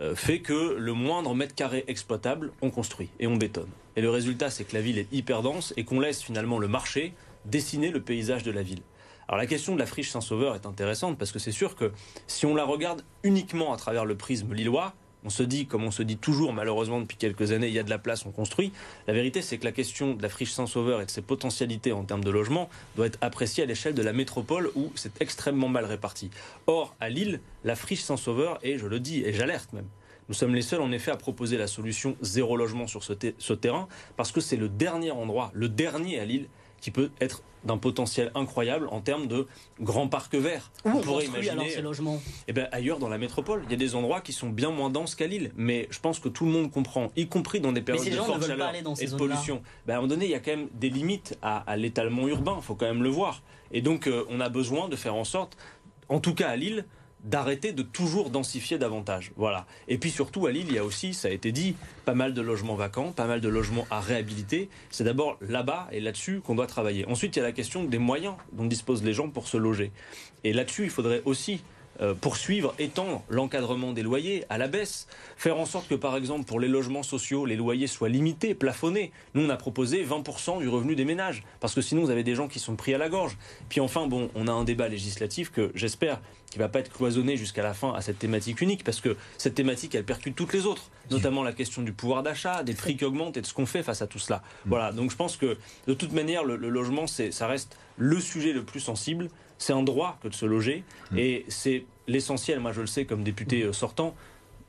[SPEAKER 2] euh, fait que le moindre mètre carré exploitable, on construit et on bétonne. Et le résultat, c'est que la ville est hyper dense et qu'on laisse finalement le marché dessiner le paysage de la ville. Alors la question de la friche Saint-Sauveur est intéressante parce que c'est sûr que si on la regarde uniquement à travers le prisme lillois, on se dit, comme on se dit toujours malheureusement depuis quelques années, il y a de la place, on construit. La vérité, c'est que la question de la friche Saint-Sauveur et de ses potentialités en termes de logement doit être appréciée à l'échelle de la métropole où c'est extrêmement mal réparti. Or, à Lille, la friche Saint-Sauveur, et je le dis, et j'alerte même, nous sommes les seuls en effet à proposer la solution zéro logement sur ce, ce terrain parce que c'est le dernier endroit, le dernier à Lille qui peut être d'un potentiel incroyable en termes de grands parcs verts.
[SPEAKER 1] Où on
[SPEAKER 2] pourrait
[SPEAKER 1] construit alors ces logements?
[SPEAKER 2] eh ben, ailleurs dans la métropole, il y a des endroits qui sont bien moins denses qu'à Lille. Mais je pense que tout le monde comprend, y compris dans des périodes de forte chaleur et de pollution. Ben, à un moment donné, il y a quand même des limites à, à l'étalement urbain. Il faut quand même le voir. Et donc, euh, on a besoin de faire en sorte, en tout cas à Lille, d'arrêter de toujours densifier davantage. Voilà. Et puis surtout à Lille, il y a aussi, ça a été dit, pas mal de logements vacants, pas mal de logements à réhabiliter. C'est d'abord là-bas et là-dessus qu'on doit travailler. Ensuite, il y a la question des moyens dont disposent les gens pour se loger. Et là-dessus, il faudrait aussi euh, poursuivre, étendre l'encadrement des loyers à la baisse, faire en sorte que par exemple pour les logements sociaux, les loyers soient limités, plafonnés. Nous on a proposé 20% du revenu des ménages, parce que sinon vous avez des gens qui sont pris à la gorge. Puis enfin bon, on a un débat législatif que j'espère qui va pas être cloisonné jusqu'à la fin à cette thématique unique, parce que cette thématique elle percute toutes les autres, notamment la question du pouvoir d'achat, des prix qui augmentent et de ce qu'on fait face à tout cela. Voilà, donc je pense que de toute manière le, le logement c'est, ça reste le sujet le plus sensible. C'est un droit que de se loger et c'est l'essentiel, moi je le sais comme député euh, sortant,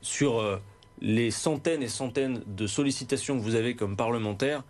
[SPEAKER 2] sur euh, les centaines et centaines de sollicitations que vous avez comme parlementaire,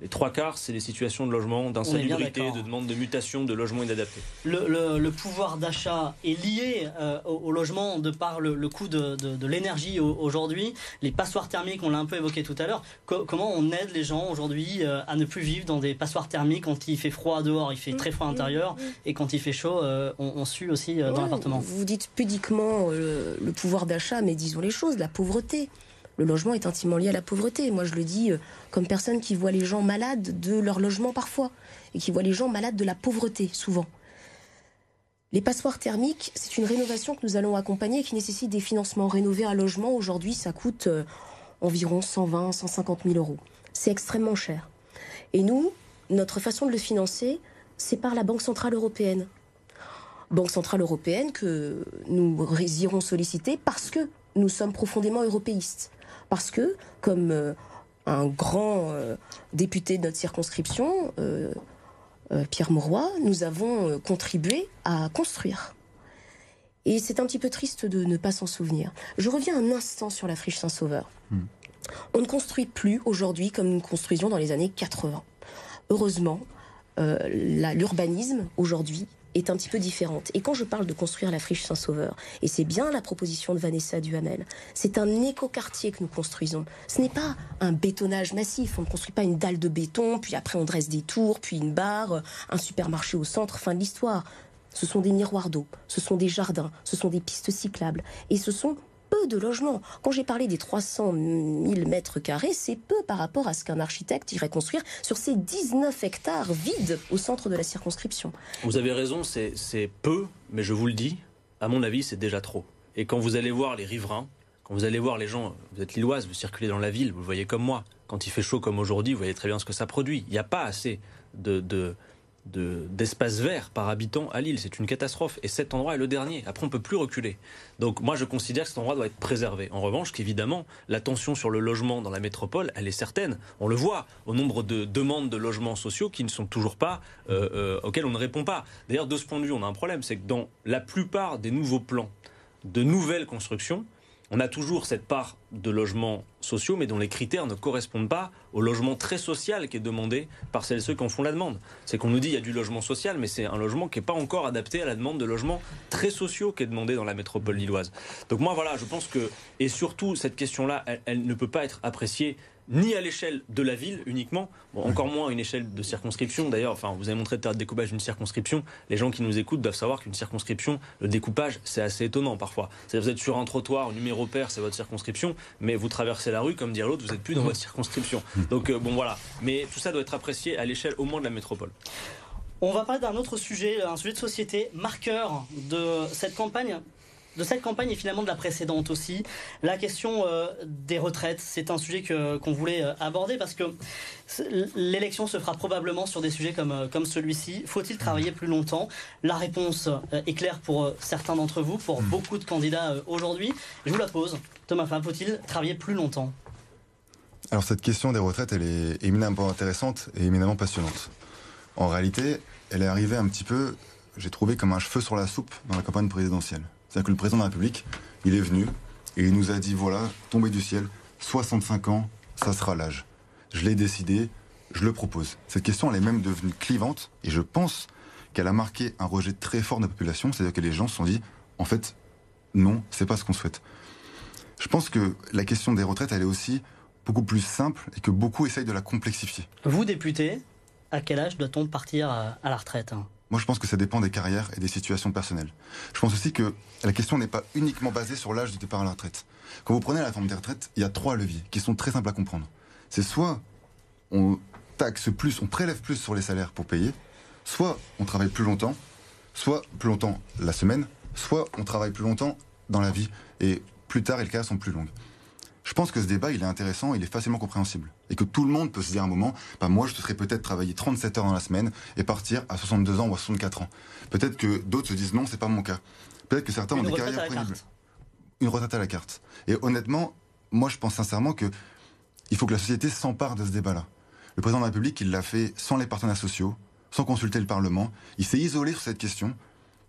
[SPEAKER 2] les trois quarts, c'est des situations de logement, d'insalubrité, de demande de mutation, de logement inadapté.
[SPEAKER 1] Le, pouvoir d'achat est lié euh, au, logement de par le, coût de, l'énergie aujourd'hui. Les passoires thermiques, on l'a un peu évoqué tout à l'heure. comment on aide les gens aujourd'hui euh, à ne plus vivre dans des passoires thermiques quand il fait froid dehors, il fait très froid à l'intérieur, et quand il fait chaud, euh, on, sue aussi dans l'appartement
[SPEAKER 4] Vous dites pudiquement le pouvoir d'achat, mais disons les choses, la pauvreté le logement est intimement lié à la pauvreté. Moi, je le dis euh, comme personne qui voit les gens malades de leur logement parfois, et qui voit les gens malades de la pauvreté souvent. Les passoires thermiques, c'est une rénovation que nous allons accompagner et qui nécessite des financements. Rénover un logement, aujourd'hui, ça coûte euh, environ 120, 150 000 euros. C'est extrêmement cher. Et nous, notre façon de le financer, c'est par la Banque Centrale Européenne. Banque Centrale Européenne que nous irons solliciter parce que nous sommes profondément européistes. Parce que, comme euh, un grand euh, député de notre circonscription, euh, Pierre Mauroy, nous avons contribué à construire. Et c'est un petit peu triste de ne pas s'en souvenir. Je reviens un instant sur la friche Saint-Sauveur. Hmm. On ne construit plus aujourd'hui comme nous construisions dans les années 80. Heureusement, l'urbanisme aujourd'hui est un petit peu différente. Et quand je parle de construire la friche Saint-Sauveur, et c'est bien la proposition de Vanessa Duhamel, c'est un écoquartier que nous construisons. Ce n'est pas un bétonnage massif. On ne construit pas une dalle de béton, puis après on dresse des tours, puis une barre, un supermarché au centre, fin de l'histoire. Ce sont des miroirs d'eau, ce sont des jardins, ce sont des pistes cyclables, et ce sont de logements. Quand j'ai parlé des 300 000 mètres carrés, c'est peu par rapport à ce qu'un architecte irait construire sur ces 19 hectares vides au centre de la circonscription.
[SPEAKER 2] Vous avez raison, c'est peu, mais je vous le dis, à mon avis, c'est déjà trop. Et quand vous allez voir les riverains, quand vous allez voir les gens, vous êtes lilloise, vous circulez dans la ville, vous le voyez comme moi. Quand il fait chaud comme aujourd'hui, vous voyez très bien ce que ça produit. Il n'y a pas assez de, de d'espace vert par habitant à Lille. C'est une catastrophe. Et cet endroit est le dernier. Après, on ne peut plus reculer. Donc moi, je considère que cet endroit doit être préservé. En revanche, qu'évidemment, la tension sur le logement dans la métropole, elle est certaine. On le voit au nombre de demandes de logements sociaux qui ne sont toujours pas, euh, euh, auxquelles on ne répond pas. D'ailleurs, de ce point de vue, on a un problème. C'est que dans la plupart des nouveaux plans de nouvelles constructions, on a toujours cette part de logements sociaux, mais dont les critères ne correspondent pas au logement très social qui est demandé par celles et ceux qui en font la demande. C'est qu'on nous dit qu'il y a du logement social, mais c'est un logement qui n'est pas encore adapté à la demande de logements très sociaux qui est demandé dans la métropole lilloise. Donc moi, voilà, je pense que, et surtout, cette question-là, elle ne peut pas être appréciée ni à l'échelle de la ville uniquement, encore moins à une échelle de circonscription. D'ailleurs, enfin, vous avez montré le découpage d'une circonscription. Les gens qui nous écoutent doivent savoir qu'une circonscription, le découpage, c'est assez étonnant parfois. Vous êtes sur un trottoir, numéro pair, c'est votre circonscription, mais vous traversez la rue, comme dire l'autre, vous n'êtes plus dans votre circonscription. Donc euh, bon voilà. Mais tout ça doit être apprécié à l'échelle au moins de la métropole.
[SPEAKER 1] On va parler d'un autre sujet, un sujet de société marqueur de cette campagne de cette campagne et finalement de la précédente aussi. La question euh, des retraites, c'est un sujet que, qu'on voulait euh, aborder parce que l'élection se fera probablement sur des sujets comme, euh, comme celui-ci. Faut-il travailler plus longtemps? La réponse est claire pour certains d'entre vous, pour hmm. beaucoup de candidats aujourd'hui. Je vous la pose. Thomas Fab, faut-il travailler plus longtemps?
[SPEAKER 3] Alors cette question des retraites, elle est éminemment intéressante et éminemment passionnante. En réalité, elle est arrivée un petit peu, j'ai trouvé comme un cheveu sur la soupe dans la campagne présidentielle. C'est-à-dire que le président de la République, il est venu et il nous a dit voilà, tombé du ciel, 65 ans, ça sera l'âge. Je l'ai décidé, je le propose. Cette question, elle est même devenue clivante et je pense qu'elle a marqué un rejet très fort de la population, c'est-à-dire que les gens se sont dit en fait, non, c'est pas ce qu'on souhaite. Je pense que la question des retraites, elle est aussi beaucoup plus simple et que beaucoup essayent de la complexifier.
[SPEAKER 1] Vous, député, à quel âge doit-on partir à la retraite hein?
[SPEAKER 3] Moi, je pense que ça dépend des carrières et des situations personnelles. Je pense aussi que la question n'est pas uniquement basée sur l'âge du départ à la retraite. Quand vous prenez la réforme des retraites, il y a trois leviers qui sont très simples à comprendre. C'est soit on taxe plus, on prélève plus sur les salaires pour payer, soit on travaille plus longtemps, soit plus longtemps la semaine, soit on travaille plus longtemps dans la vie et plus tard les carrières sont plus longues. Je pense que ce débat, il est intéressant, il est facilement compréhensible. Et que tout le monde peut se dire à un moment, bah moi je serais peut-être travailler 37 heures dans la semaine et partir à 62 ans ou à 64 ans. Peut-être que d'autres se disent non, c'est pas mon cas. Peut-être que certains ont des carrières pénibles. Une retraite à la carte. Et honnêtement, moi je pense sincèrement que il faut que la société s'empare de ce débat-là. Le président de la République, il l'a fait sans les partenaires sociaux, sans consulter le Parlement. Il s'est isolé sur cette question.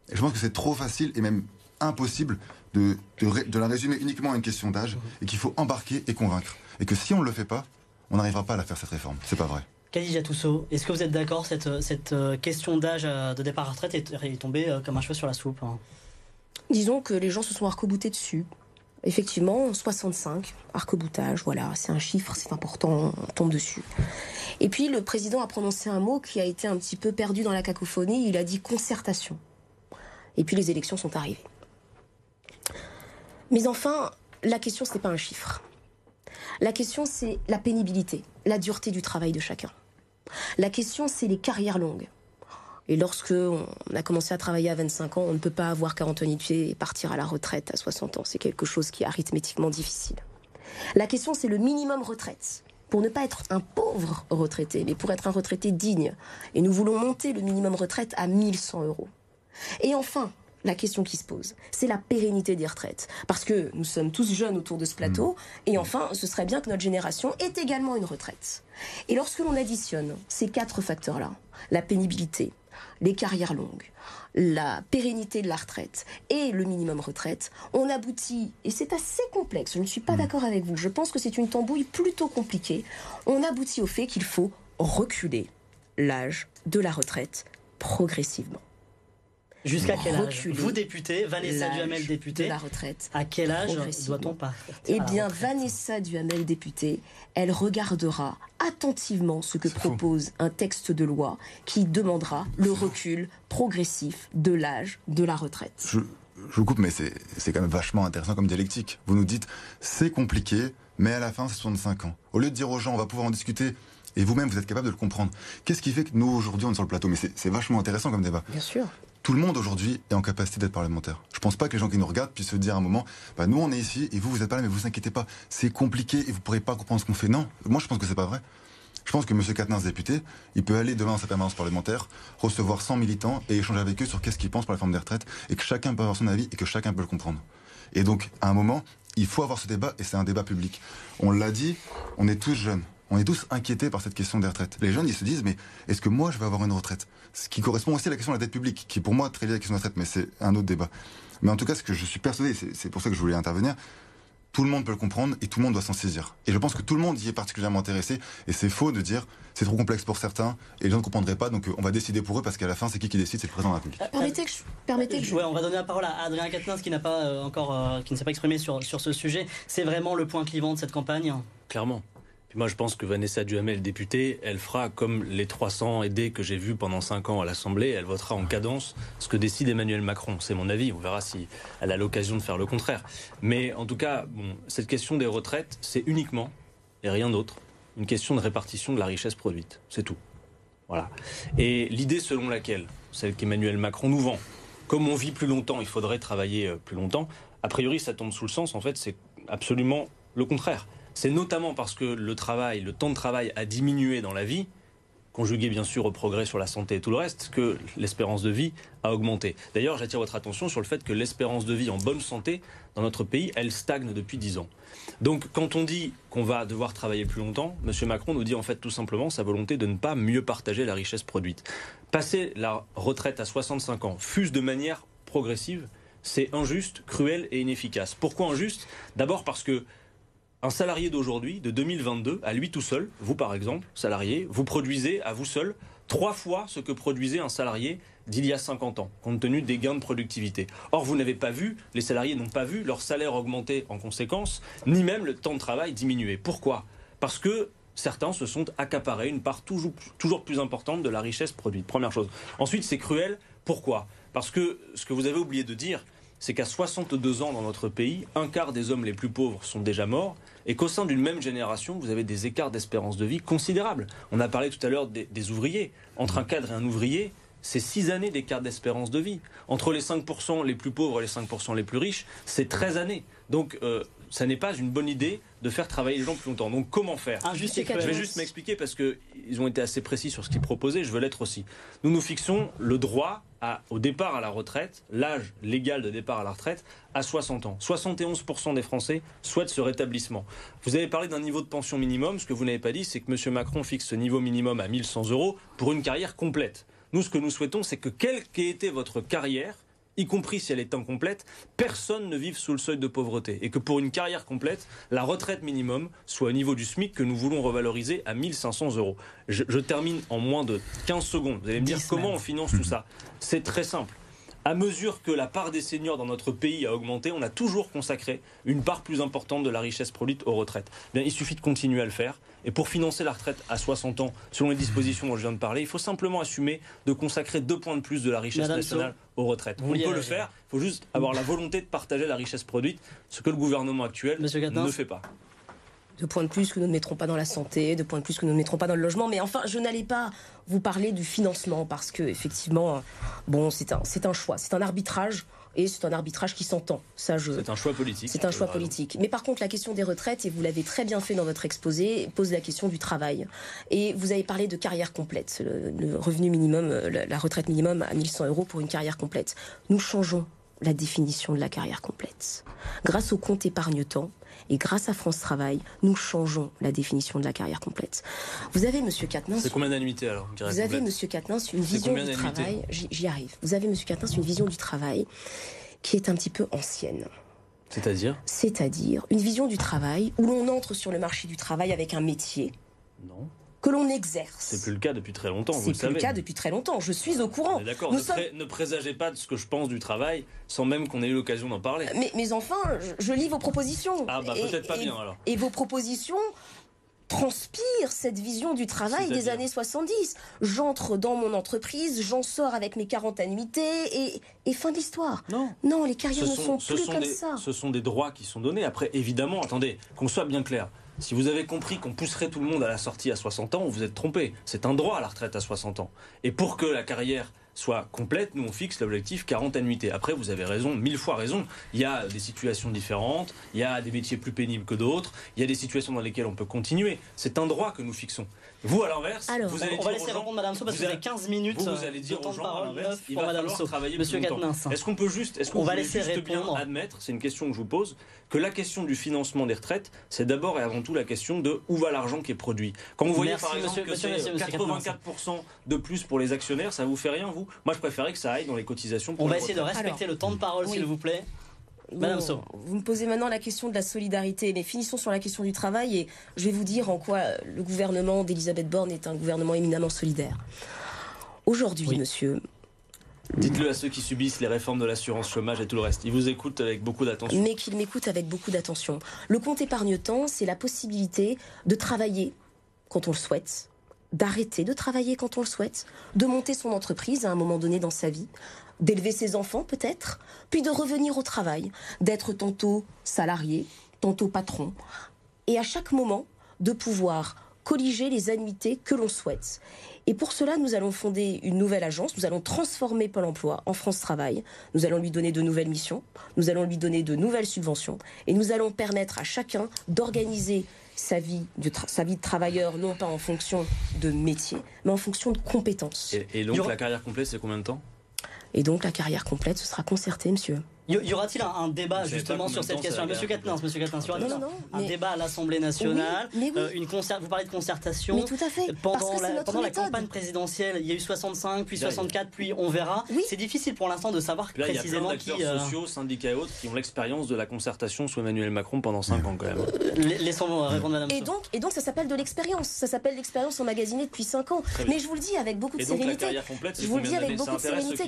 [SPEAKER 3] Et je pense que c'est trop facile et même impossible de, de, la résumer uniquement à une question d'âge et qu'il faut embarquer et convaincre. Et que si on ne le fait pas, on n'arrivera pas à la faire cette réforme. C'est pas vrai.
[SPEAKER 1] Khadija Toussaint, est-ce que vous êtes d'accord cette, cette euh, question d'âge de départ à retraite est, tombée comme un cheveu sur la soupe hein?
[SPEAKER 4] Disons que les gens se sont arc-boutés dessus. Effectivement, 65, arc-boutage, voilà, c'est un chiffre, c'est important, on tombe dessus. Et puis le président a prononcé un mot qui a été un petit peu perdu dans la cacophonie, il a dit concertation. Et puis les élections sont arrivées. Mais enfin, la question, ce n'est pas un chiffre. La question, c'est la pénibilité, la dureté du travail de chacun. La question, c'est les carrières longues. Et lorsque on a commencé à travailler à 25 ans, on ne peut pas avoir 40 annuités et partir à la retraite à 60 ans. C'est quelque chose qui est arithmétiquement difficile. La question, c'est le minimum retraite. Pour ne pas être un pauvre retraité, mais pour être un retraité digne. Et nous voulons monter le minimum retraite à 1100 euros. Et enfin, la question qui se pose, c'est la pérennité des retraites. Parce que nous sommes tous jeunes autour de ce plateau, mmh. et enfin, ce serait bien que notre génération ait également une retraite. Et lorsque l'on additionne ces quatre facteurs-là, la pénibilité, les carrières longues, la pérennité de la retraite et le minimum retraite, on aboutit, et c'est assez complexe, je ne suis pas mmh. d'accord avec vous, je pense que c'est une tambouille plutôt compliquée, on aboutit au fait qu'il faut reculer l'âge de la retraite progressivement.
[SPEAKER 1] Jusqu'à quel âge Vous, député, Vanessa Duhamel, députée.
[SPEAKER 4] la retraite.
[SPEAKER 1] À quel âge doit-on pas
[SPEAKER 4] Eh bien, Vanessa Duhamel, députée, elle regardera attentivement ce que propose un texte de loi qui demandera le recul progressif de l'âge de la retraite.
[SPEAKER 3] Je, je vous coupe, mais c'est quand même vachement intéressant comme dialectique. Vous nous dites, c'est compliqué, mais à la fin, c'est 65 ans. Au lieu de dire aux gens, on va pouvoir en discuter, et vous-même, vous êtes capable de le comprendre. Qu'est-ce qui fait que nous, aujourd'hui, on est sur le plateau? Mais c'est vachement intéressant comme débat.
[SPEAKER 4] Bien sûr
[SPEAKER 3] tout le monde aujourd'hui est en capacité d'être parlementaire. Je pense pas que les gens qui nous regardent puissent se dire à un moment, bah nous on est ici et vous vous êtes pas là, mais vous inquiétez pas, c'est compliqué et vous pourrez pas comprendre ce qu'on fait. Non, moi je pense que c'est pas vrai. Je pense que M. Katnins, député, il peut aller demain dans sa permanence parlementaire, recevoir 100 militants et échanger avec eux sur qu'est-ce qu'ils pensent pour la forme des retraites et que chacun peut avoir son avis et que chacun peut le comprendre. Et donc, à un moment, il faut avoir ce débat et c'est un débat public. On l'a dit, on est tous jeunes on est tous inquiétés par cette question des retraites. Les jeunes, ils se disent, mais est-ce que moi, je vais avoir une retraite? Ce qui correspond aussi à la question de la dette publique, qui est pour moi très liée à la question de la retraite, mais c'est un autre débat. Mais en tout cas, ce que je suis persuadé, c'est pour ça que je voulais intervenir, tout le monde peut le comprendre et tout le monde doit s'en saisir. Et je pense que tout le monde y est particulièrement intéressé. Et c'est faux de dire c'est trop complexe pour certains et les gens ne comprendraient pas. Donc euh, on va décider pour eux parce qu'à la fin, c'est qui qui décide C'est le président de la République.
[SPEAKER 4] Euh, permettez que je. Permettez que
[SPEAKER 1] je... Ouais, on va donner la parole à Adrien Quatennens qui n'a pas euh, encore, qui ne s'est pas exprimé sur, sur ce sujet. C'est vraiment le point clivant de cette campagne?
[SPEAKER 2] Clairement. Moi, je pense que Vanessa Duhamel, députée, elle fera comme les 300 aidés que j'ai vus pendant 5 ans à l'Assemblée. Elle votera en cadence ce que décide Emmanuel Macron. C'est mon avis. On verra si elle a l'occasion de faire le contraire. Mais en tout cas, cette question des retraites, c'est uniquement, et rien d'autre, une question de répartition de la richesse produite. C'est tout. Voilà. Et l'idée selon laquelle, celle qu'Emmanuel Macron nous vend, comme on vit plus longtemps, il faudrait travailler euh, plus longtemps, a priori, ça tombe sous le sens. En fait, c'est absolument le contraire. C'est notamment parce que le travail, le temps de travail a diminué dans la vie, conjugué bien sûr au progrès sur la santé et tout le reste, que l'espérance de vie a augmenté. D'ailleurs, j'attire votre attention sur le fait que l'espérance de vie en bonne santé dans notre pays, elle stagne depuis 10 ans. Donc quand on dit qu'on va devoir travailler plus longtemps, M. Macron nous dit en fait tout simplement sa volonté de ne pas mieux partager la richesse produite. Passer la retraite à 65 ans, fuse de manière progressive, c'est injuste, cruel et inefficace. Pourquoi injuste? D'abord parce que un salarié d'aujourd'hui, de 2022, à lui tout seul, vous par exemple, salarié, vous produisez à vous seul trois fois ce que produisait un salarié d'il y a 50 ans, compte tenu des gains de productivité. Or, vous n'avez pas vu, les salariés n'ont pas vu leur salaire augmenter en conséquence, ni même le temps de travail diminuer. Pourquoi? Parce que certains se sont accaparés une part toujours, toujours plus importante de la richesse produite. Première chose. Ensuite, c'est cruel. Pourquoi? Parce que ce que vous avez oublié de dire, c'est qu'à 62 ans dans notre pays, un quart des hommes les plus pauvres sont déjà morts et qu'au sein d'une même génération, vous avez des écarts d'espérance de vie considérables. On a parlé tout à l'heure des, ouvriers. Entre un cadre et un ouvrier, c'est 6 années d'écart d'espérance de vie. Entre les 5% les plus pauvres et les 5% les plus riches, c'est 13 années. Donc, euh, ça n'est pas une bonne idée de faire travailler les gens plus longtemps. Donc comment faire Je vais juste m'expliquer parce qu'ils ont été assez précis sur ce qu'ils proposaient, je veux l'être aussi. Nous nous fixons le droit à, au départ à la retraite, l'âge légal de départ à la retraite, à 60 ans. 71% des Français souhaitent ce rétablissement. Vous avez parlé d'un niveau de pension minimum. Ce que vous n'avez pas dit, c'est que M. Macron fixe ce niveau minimum à 1100 euros pour une carrière complète. Nous, ce que nous souhaitons, c'est que quelle qu'ait été votre carrière, y compris si elle est incomplète, personne ne vive sous le seuil de pauvreté. Et que pour une carrière complète, la retraite minimum soit au niveau du SMIC que nous voulons revaloriser à 1500 euros. Je, je termine en moins de 15 secondes. Vous allez me dire comment on finance tout ça? C'est très simple à mesure que la part des seniors dans notre pays a augmenté, on a toujours consacré une part plus importante de la richesse produite aux retraites. Bien, il suffit de continuer à le faire. Et pour financer la retraite à 60 ans, selon les dispositions dont je viens de parler, il faut simplement assumer de consacrer deux points de plus de la richesse nationale aux retraites. on peut le faire, il faut juste avoir la volonté de partager la richesse produite, ce que le gouvernement actuel ne fait pas
[SPEAKER 4] de points de plus que nous ne mettrons pas dans la santé, de points de plus que nous ne mettrons pas dans le logement. Mais enfin, je n'allais pas vous parler du financement parce que effectivement, bon, c'est un, c'est un choix, c'est un arbitrage. Et c'est un arbitrage qui s'entend.
[SPEAKER 2] Ça, je... C'est un choix politique.
[SPEAKER 4] C'est un choix politique. Mais par contre, la question des retraites, et vous l'avez très bien fait dans votre exposé, pose la question du travail. Et vous avez parlé de carrière complète, le, revenu minimum, la, la retraite minimum à 1100 euros pour une carrière complète. Nous changeons la définition de la carrière complète. Grâce au compte épargne-temps, et grâce à France Travail, nous changeons la définition de la carrière complète. Vous avez, Monsieur Katnins.
[SPEAKER 2] C'est combien d'annuités alors
[SPEAKER 4] Vous avez, Monsieur Katnins, une vision du travail? J'y arrive. Vous avez, Monsieur Katnins, une vision du travail qui est un petit peu ancienne.
[SPEAKER 2] C'est-à-dire?
[SPEAKER 4] C'est-à-dire une vision du travail où l'on entre sur le marché du travail avec un métier.
[SPEAKER 2] Non
[SPEAKER 4] que l'on exerce.
[SPEAKER 2] C'est plus le cas depuis très longtemps, vous le
[SPEAKER 4] savez. C'est plus le cas depuis très longtemps, je suis au courant.
[SPEAKER 2] D'accord, ne, présagez pas de ce que je pense du travail sans même qu'on ait eu l'occasion d'en parler.
[SPEAKER 4] Mais, mais enfin, je, lis vos propositions.
[SPEAKER 2] Ah bah peut-être pas bien alors.
[SPEAKER 4] Et vos propositions transpirent cette vision du travail des années 70. J'entre dans mon entreprise, j'en sors avec mes 40 annuités et, fin de l'histoire.
[SPEAKER 2] Non.
[SPEAKER 4] Non, les carrières ne sont, plus comme
[SPEAKER 2] ça. Ce sont des droits qui sont donnés. Après, évidemment, attendez, qu'on soit bien clair. Si vous avez compris qu'on pousserait tout le monde à la sortie à 60 ans, vous êtes trompé. C'est un droit à la retraite à 60 ans. Et pour que la carrière soit complète, nous on fixe l'objectif 40 annuités. Après, vous avez raison, mille fois raison. Il y a des situations différentes, il y a des métiers plus pénibles que d'autres, il y a des situations dans lesquelles on peut continuer. C'est un droit que nous fixons. Vous, à l'inverse, vous allez
[SPEAKER 1] on va laisser répondre Madame So parce que vous avez 15 minutes.
[SPEAKER 2] Vous, allez dire aux gens à l'inverse, il
[SPEAKER 1] va Madame falloir
[SPEAKER 2] travailler Monsieur Est-ce qu'on peut juste, est-ce qu'on va laisser juste bien admettre, c'est une question que je vous pose, que la question du financement des retraites, c'est d'abord et avant tout la question de où va l'argent qui est produit. Quand vous voyez par exemple que c'est 84% de plus pour les actionnaires, ça vous fait rien vous? Moi, je préférais que ça aille dans les cotisations.
[SPEAKER 1] Pour on va essayer de respecter le temps de parole, s'il vous plaît. Madame
[SPEAKER 4] Vous me posez maintenant la question de la solidarité, mais finissons sur la question du travail et je vais vous dire en quoi le gouvernement d'Elisabeth Borne est un gouvernement éminemment solidaire. Aujourd'hui, monsieur.
[SPEAKER 2] Dites-le à ceux qui subissent les réformes de l'assurance chômage et tout le reste. Ils vous écoutent avec beaucoup d'attention.
[SPEAKER 4] Mais qu'ils m'écoutent avec beaucoup d'attention. Le compte épargne-temps, c'est la possibilité de travailler quand on le souhaite, d'arrêter de travailler quand on le souhaite, de monter son entreprise à un moment donné dans sa vie, d'élever ses enfants peut-être, puis de revenir au travail, d'être tantôt salarié, tantôt patron, et à chaque moment de pouvoir colliger les annuités que l'on souhaite. Et pour cela, nous allons fonder une nouvelle agence, nous allons transformer Pôle Emploi en France Travail, nous allons lui donner de nouvelles missions, nous allons lui donner de nouvelles subventions, et nous allons permettre à chacun d'organiser sa vie, de sa vie de travailleur, non pas en fonction de métier, mais en fonction de compétences.
[SPEAKER 2] Et, et donc la carrière complète, c'est combien de temps?
[SPEAKER 4] Et donc la carrière complète, ce sera concerté, monsieur.
[SPEAKER 1] Y aura-il un, débat justement sur cette question? Monsieur Katnins, Monsieur aura non, non, un débat à l'Assemblée nationale euh, une concert... Vous parlez de concertation.
[SPEAKER 4] Mais tout à fait.
[SPEAKER 1] Pendant, la, pendant la, campagne présidentielle, il y a eu 65, puis 64, puis on verra. C'est difficile pour l'instant de savoir précisément
[SPEAKER 2] il y a plein qui. Euh... sociaux, syndicats et autres qui ont l'expérience de la concertation sous Emmanuel Macron pendant 5 ans quand même.
[SPEAKER 1] Laissons répondre Madame.
[SPEAKER 4] Et donc, et donc ça s'appelle de l'expérience. Ça s'appelle l'expérience emmagasinée depuis 5 ans. Mais je vous le dis avec beaucoup de sérénité.
[SPEAKER 2] Je vous le dis avec beaucoup de sérénité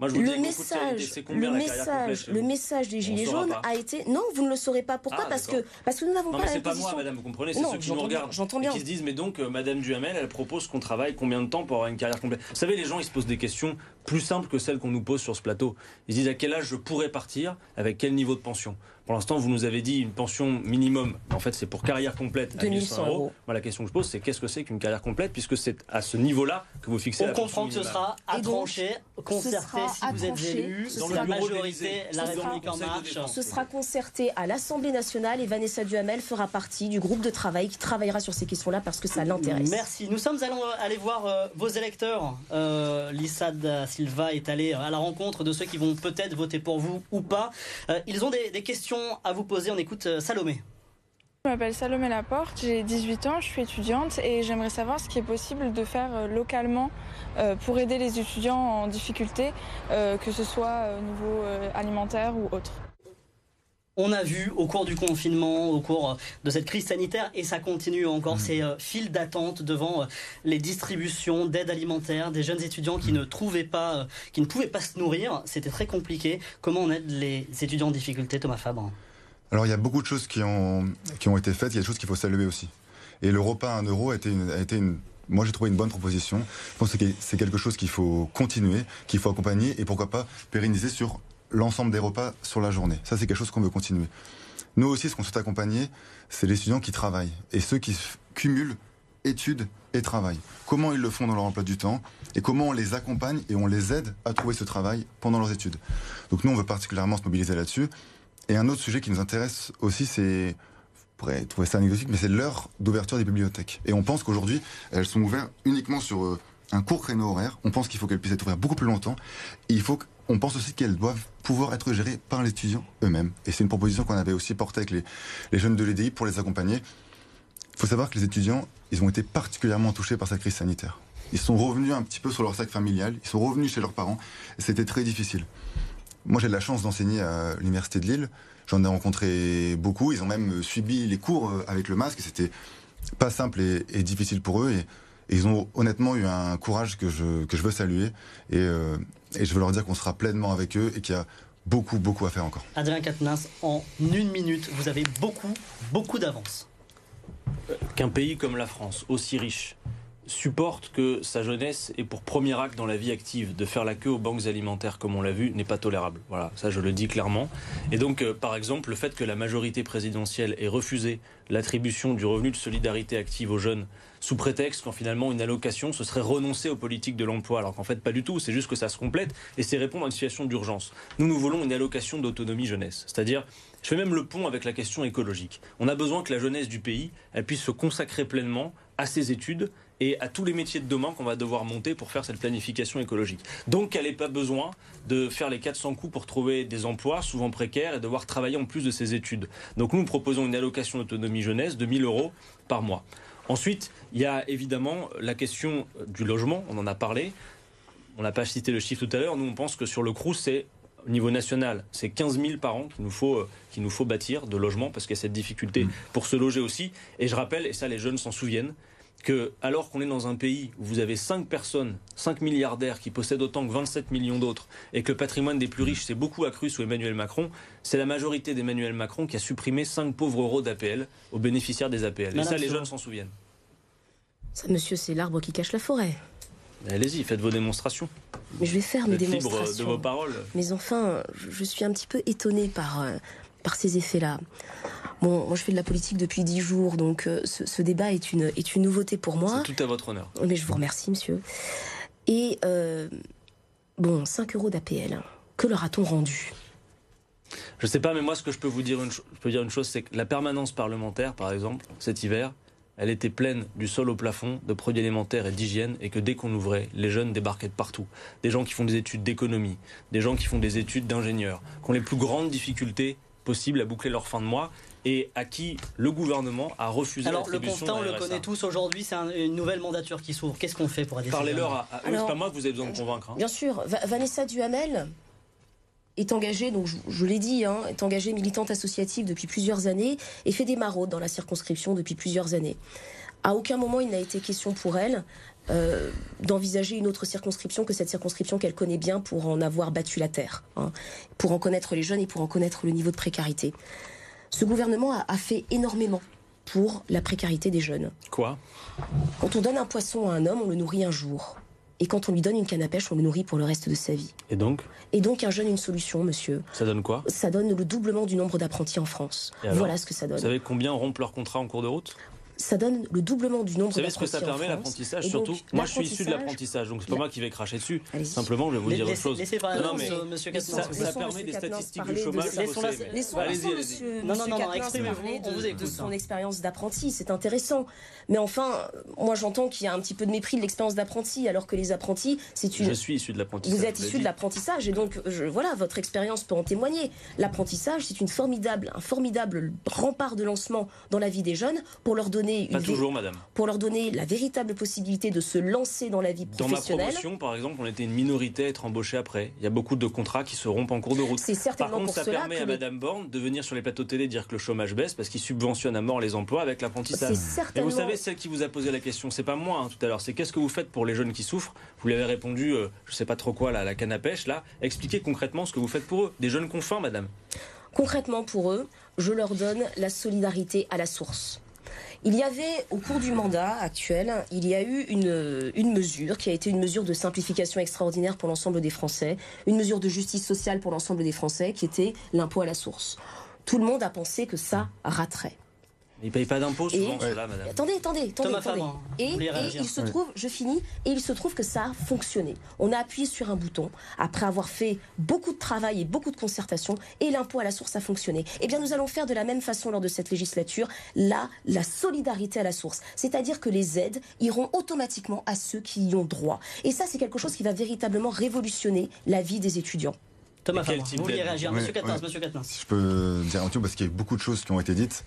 [SPEAKER 4] le message, le message, le message des gilets jaunes a été non, vous ne le saurez pas. Pourquoi? Ah, Parce que parce que nous n'avons pas la
[SPEAKER 2] c'est pas moi, Madame, vous comprenez C'est ceux qui nous regardent,
[SPEAKER 4] j'entends bien.
[SPEAKER 2] qui se disent mais donc euh, Madame Duhamel, elle propose qu'on travaille combien de temps pour avoir une carrière complète? Vous savez, les gens ils se posent des questions plus simples que celles qu'on nous pose sur ce plateau. Ils se disent à quel âge je pourrais partir, avec quel niveau de pension? Pour l'instant, vous nous avez dit une pension minimum. En fait, c'est pour carrière complète à 2100 euros. Moi, la question que je pose, c'est qu'est-ce que c'est qu'une carrière complète, puisque c'est à ce niveau-là que vous fixez
[SPEAKER 1] On
[SPEAKER 2] la
[SPEAKER 1] comprend
[SPEAKER 2] que
[SPEAKER 1] ce sera à trancher, concerté si vous êtes élu, dans la majorité, la République en marche.
[SPEAKER 4] Ce sera concerté à l'Assemblée nationale et Vanessa Duhamel fera partie du groupe de travail qui travaillera sur ces questions-là parce que ça l'intéresse.
[SPEAKER 1] Merci. Nous sommes allés aller voir euh, vos électeurs. Euh, Lissad Silva est allé à la rencontre de ceux qui vont peut-être voter pour vous ou pas. Euh, ils ont des questions à vous poser on écoute euh, Salomé.
[SPEAKER 6] Je m'appelle Salomé Laporte, j'ai 18 ans, je suis étudiante et j'aimerais savoir ce qui est possible de faire euh, localement euh, pour aider les étudiants en difficulté, que ce soit au niveau alimentaire ou autre.
[SPEAKER 1] On a vu au cours du confinement, au cours de cette crise sanitaire, et ça continue encore, mmh. ces files d'attente devant les distributions d'aide alimentaire des jeunes étudiants qui mmh. ne trouvaient pas, qui ne pouvaient pas se nourrir. C'était très compliqué. Comment on aide les étudiants en difficulté, Thomas Fabre?
[SPEAKER 3] Alors il y a beaucoup de choses qui ont, qui ont été faites, il y a des choses qu'il faut saluer aussi. Et le repas à 1 euro a été une, a été une moi j'ai trouvé une bonne proposition. Je pense que c'est quelque chose qu'il faut continuer, qu'il faut accompagner et pourquoi pas pérenniser sur l'ensemble des repas sur la journée. Ça c'est quelque chose qu'on veut continuer. Nous aussi, ce qu'on souhaite accompagner, c'est les étudiants qui travaillent et ceux qui cumulent études et travail. Comment ils le font dans leur emploi du temps et comment on les accompagne et on les aide à trouver ce travail pendant leurs études. Donc nous, on veut particulièrement se mobiliser là-dessus. Et un autre sujet qui nous intéresse aussi, c'est, pourrez trouver ça anecdotique, mais c'est l'heure d'ouverture des bibliothèques. Et on pense qu'aujourd'hui, elles sont ouvertes uniquement sur euh, un court créneau horaire. On pense qu'il faut qu'elles puissent être ouvertes beaucoup plus longtemps. Il faut on pense aussi qu'elles doivent pouvoir être gérées par les étudiants eux-mêmes. Et c'est une proposition qu'on avait aussi portée avec les, jeunes de l'EDI pour les accompagner. Il faut savoir que les étudiants, ils ont été particulièrement touchés par cette crise sanitaire. Ils sont revenus un petit peu sur leur sac familial, ils sont revenus chez leurs parents, et c'était très difficile. Moi, j'ai de la chance d'enseigner à l'université de Lille. J'en ai rencontré beaucoup. Ils ont même subi les cours euh, avec le masque. C'était pas simple et, difficile pour eux. Et, ils ont honnêtement eu un courage que je, que je veux saluer. Et, euh, et je veux leur dire qu'on sera pleinement avec eux et qu'il y a beaucoup, beaucoup à faire encore.
[SPEAKER 1] Adrien Quatennens, en une minute, vous avez beaucoup, beaucoup d'avance.
[SPEAKER 2] Qu'un pays comme la France, aussi riche, supporte que sa jeunesse ait pour premier acte dans la vie active de faire la queue aux banques alimentaires comme on l'a vu n'est pas tolérable. Voilà, ça je le dis clairement. Et donc euh, par exemple le fait que la majorité présidentielle ait refusé l'attribution du revenu de solidarité active aux jeunes sous prétexte qu'en finalement une allocation ce serait renoncer aux politiques de l'emploi alors qu'en fait pas du tout, c'est juste que ça se complète et c'est répondre à une situation d'urgence. Nous nous voulons une allocation d'autonomie jeunesse, c'est-à-dire je fais même le pont avec la question écologique. On a besoin que la jeunesse du pays elle puisse se consacrer pleinement à ses études et à tous les métiers de demain qu'on va devoir monter pour faire cette planification écologique. Donc elle n'ait pas besoin de faire les 400 coups pour trouver des emplois, souvent précaires, et devoir travailler en plus de ses études. Donc nous, proposons une allocation d'autonomie jeunesse de 1000 euros par mois. Ensuite, il y a évidemment la question du logement, on en a parlé. On n'a pas cité le chiffre tout à l'heure. Nous, on pense que sur le CRU, c'est au niveau national, c'est 15 000 par an qu'il nous faut, euh, qu'il nous faut bâtir de logements parce qu'il y a cette difficulté mmh. pour se loger aussi. Et je rappelle, et ça les jeunes s'en souviennent, que alors qu'on est dans un pays où vous avez 5 personnes, 5 milliardaires qui possèdent autant que 27 millions d'autres, et que le patrimoine des plus riches s'est beaucoup accru sous Emmanuel Macron, c'est la majorité d'Emmanuel Macron qui a supprimé 5 pauvres euros d'APL aux bénéficiaires des APL. et ça, les jeunes s'en souviennent.
[SPEAKER 4] Ça, monsieur, c'est l'arbre qui cache la forêt.
[SPEAKER 2] Allez-y, faites vos démonstrations.
[SPEAKER 4] Mais je vais faire mes démonstrations.
[SPEAKER 2] de vos paroles.
[SPEAKER 4] Mais enfin, je suis un petit peu étonné par, euh, par ces effets-là. Bon, moi je fais de la politique depuis dix jours, donc euh, ce, débat est une, est une nouveauté pour moi.
[SPEAKER 2] C'est tout à votre honneur.
[SPEAKER 4] Mais je vous remercie, monsieur. Et euh, bon, 5 euros d'APL, que leur a-t-on rendu?
[SPEAKER 2] Je ne sais pas, mais moi ce que je peux vous dire, une je peux dire une chose, c'est que la permanence parlementaire, par exemple, cet hiver, elle était pleine du sol au plafond de produits alimentaires et d'hygiène et que dès qu'on ouvrait, les jeunes débarquaient de partout. Des gens qui font des études d'économie, des gens qui font des études d'ingénieurs, qui ont les plus grandes difficultés possibles à boucler leur fin de mois et à qui le gouvernement a refusé
[SPEAKER 1] Alors le constat, on le connaît tous aujourd'hui, c'est une nouvelle mandature qui s'ouvre. Qu'est-ce qu'on fait pour aider
[SPEAKER 2] Parlez-leur à, eux, c'est pas moi que vous avez besoin de convaincre. Hein.
[SPEAKER 4] Bien sûr, Vanessa Duhamel est engagée, donc je, l'ai dit, hein, est engagée militante associative depuis plusieurs années et fait des maraudes dans la circonscription depuis plusieurs années. À aucun moment il n'a été question pour elle euh, d'envisager une autre circonscription que cette circonscription qu'elle connaît bien pour en avoir battu la terre, hein, pour en connaître les jeunes et pour en connaître le niveau de précarité. Ce gouvernement a, fait énormément pour la précarité des jeunes.
[SPEAKER 2] Quoi?
[SPEAKER 4] Quand on donne un poisson à un homme, on le nourrit un jour. Et quand on lui donne une canne à pêche, on le nourrit pour le reste de sa vie.
[SPEAKER 2] Et donc?
[SPEAKER 4] Et donc un jeune, une solution, monsieur.
[SPEAKER 2] Ça donne quoi?
[SPEAKER 4] Ça donne le doublement du nombre d'apprentis en France. Voilà ce que ça donne. Vous
[SPEAKER 2] savez combien rompent leur contrat en cours de route?
[SPEAKER 4] Ça donne le doublement du nombre
[SPEAKER 2] Vous savez ce que ça permet l'apprentissage surtout Moi je suis issu de l'apprentissage, donc c'est pas moi qui vais cracher dessus. Simplement, je vais vous dire autre chose.
[SPEAKER 1] Laissez parler, non, mais monsieur
[SPEAKER 2] ça, ça permet des statistiques du chômage.
[SPEAKER 4] Laissons monsieur parler de son expérience d'apprenti, c'est intéressant. Mais enfin, moi j'entends qu'il y a un petit peu de mépris de l'expérience d'apprenti, alors que les apprentis, c'est une.
[SPEAKER 2] Je suis issu de l'apprentissage.
[SPEAKER 4] Vous êtes issu de l'apprentissage, et donc voilà, votre expérience peut en témoigner. L'apprentissage, c'est une formidable, un formidable rempart de lancement dans la vie des jeunes pour leur donner
[SPEAKER 2] une. toujours, madame.
[SPEAKER 4] Pour leur donner la véritable possibilité de se lancer dans la vie professionnelle.
[SPEAKER 2] Dans ma promotion, par exemple, on était une minorité à être embauchée après. Il y a beaucoup de contrats qui se rompent en cours de route.
[SPEAKER 4] C'est certainement
[SPEAKER 2] par contre,
[SPEAKER 4] ça
[SPEAKER 2] permet à Madame Borne de venir sur les plateaux télé dire que le chômage baisse parce qu'il subventionne à mort les emplois avec l'apprentissage.
[SPEAKER 4] Mais
[SPEAKER 2] vous savez, celle qui vous a posé la question, c'est pas moi hein, tout à l'heure, c'est qu'est-ce que vous faites pour les jeunes qui souffrent? Vous lui avez répondu, je euh, je sais pas trop quoi, là, la canne à pêche, là. Expliquez concrètement ce que vous faites pour eux. Des jeunes confins, madame.
[SPEAKER 4] Concrètement pour eux, je leur donne la solidarité à la source. Il y avait, au cours du mandat actuel, il y a eu une, une mesure qui a été une mesure de simplification extraordinaire pour l'ensemble des Français, une mesure de justice sociale pour l'ensemble des Français, qui était l'impôt à la source. Tout le monde a pensé que ça raterait.
[SPEAKER 2] Ils ne payent pas d'impôts souvent, madame.
[SPEAKER 4] Attendez, attendez, attendez. Et, il se trouve, je finis, et il se trouve que ça a fonctionné. On a appuyé sur un bouton, après avoir fait beaucoup de travail et beaucoup de concertation, et l'impôt à la source a fonctionné. Eh bien, nous allons faire de la même façon lors de cette législature, là, la solidarité à la source. C'est-à-dire que les aides iront automatiquement à ceux qui y ont droit. Et ça, c'est quelque chose qui va véritablement révolutionner la vie des étudiants.
[SPEAKER 1] Thomas Fabre, vous vouliez réagir Monsieur Quatennens, Monsieur
[SPEAKER 3] Si je peux dire un truc, parce qu'il y a beaucoup de choses qui ont été dites.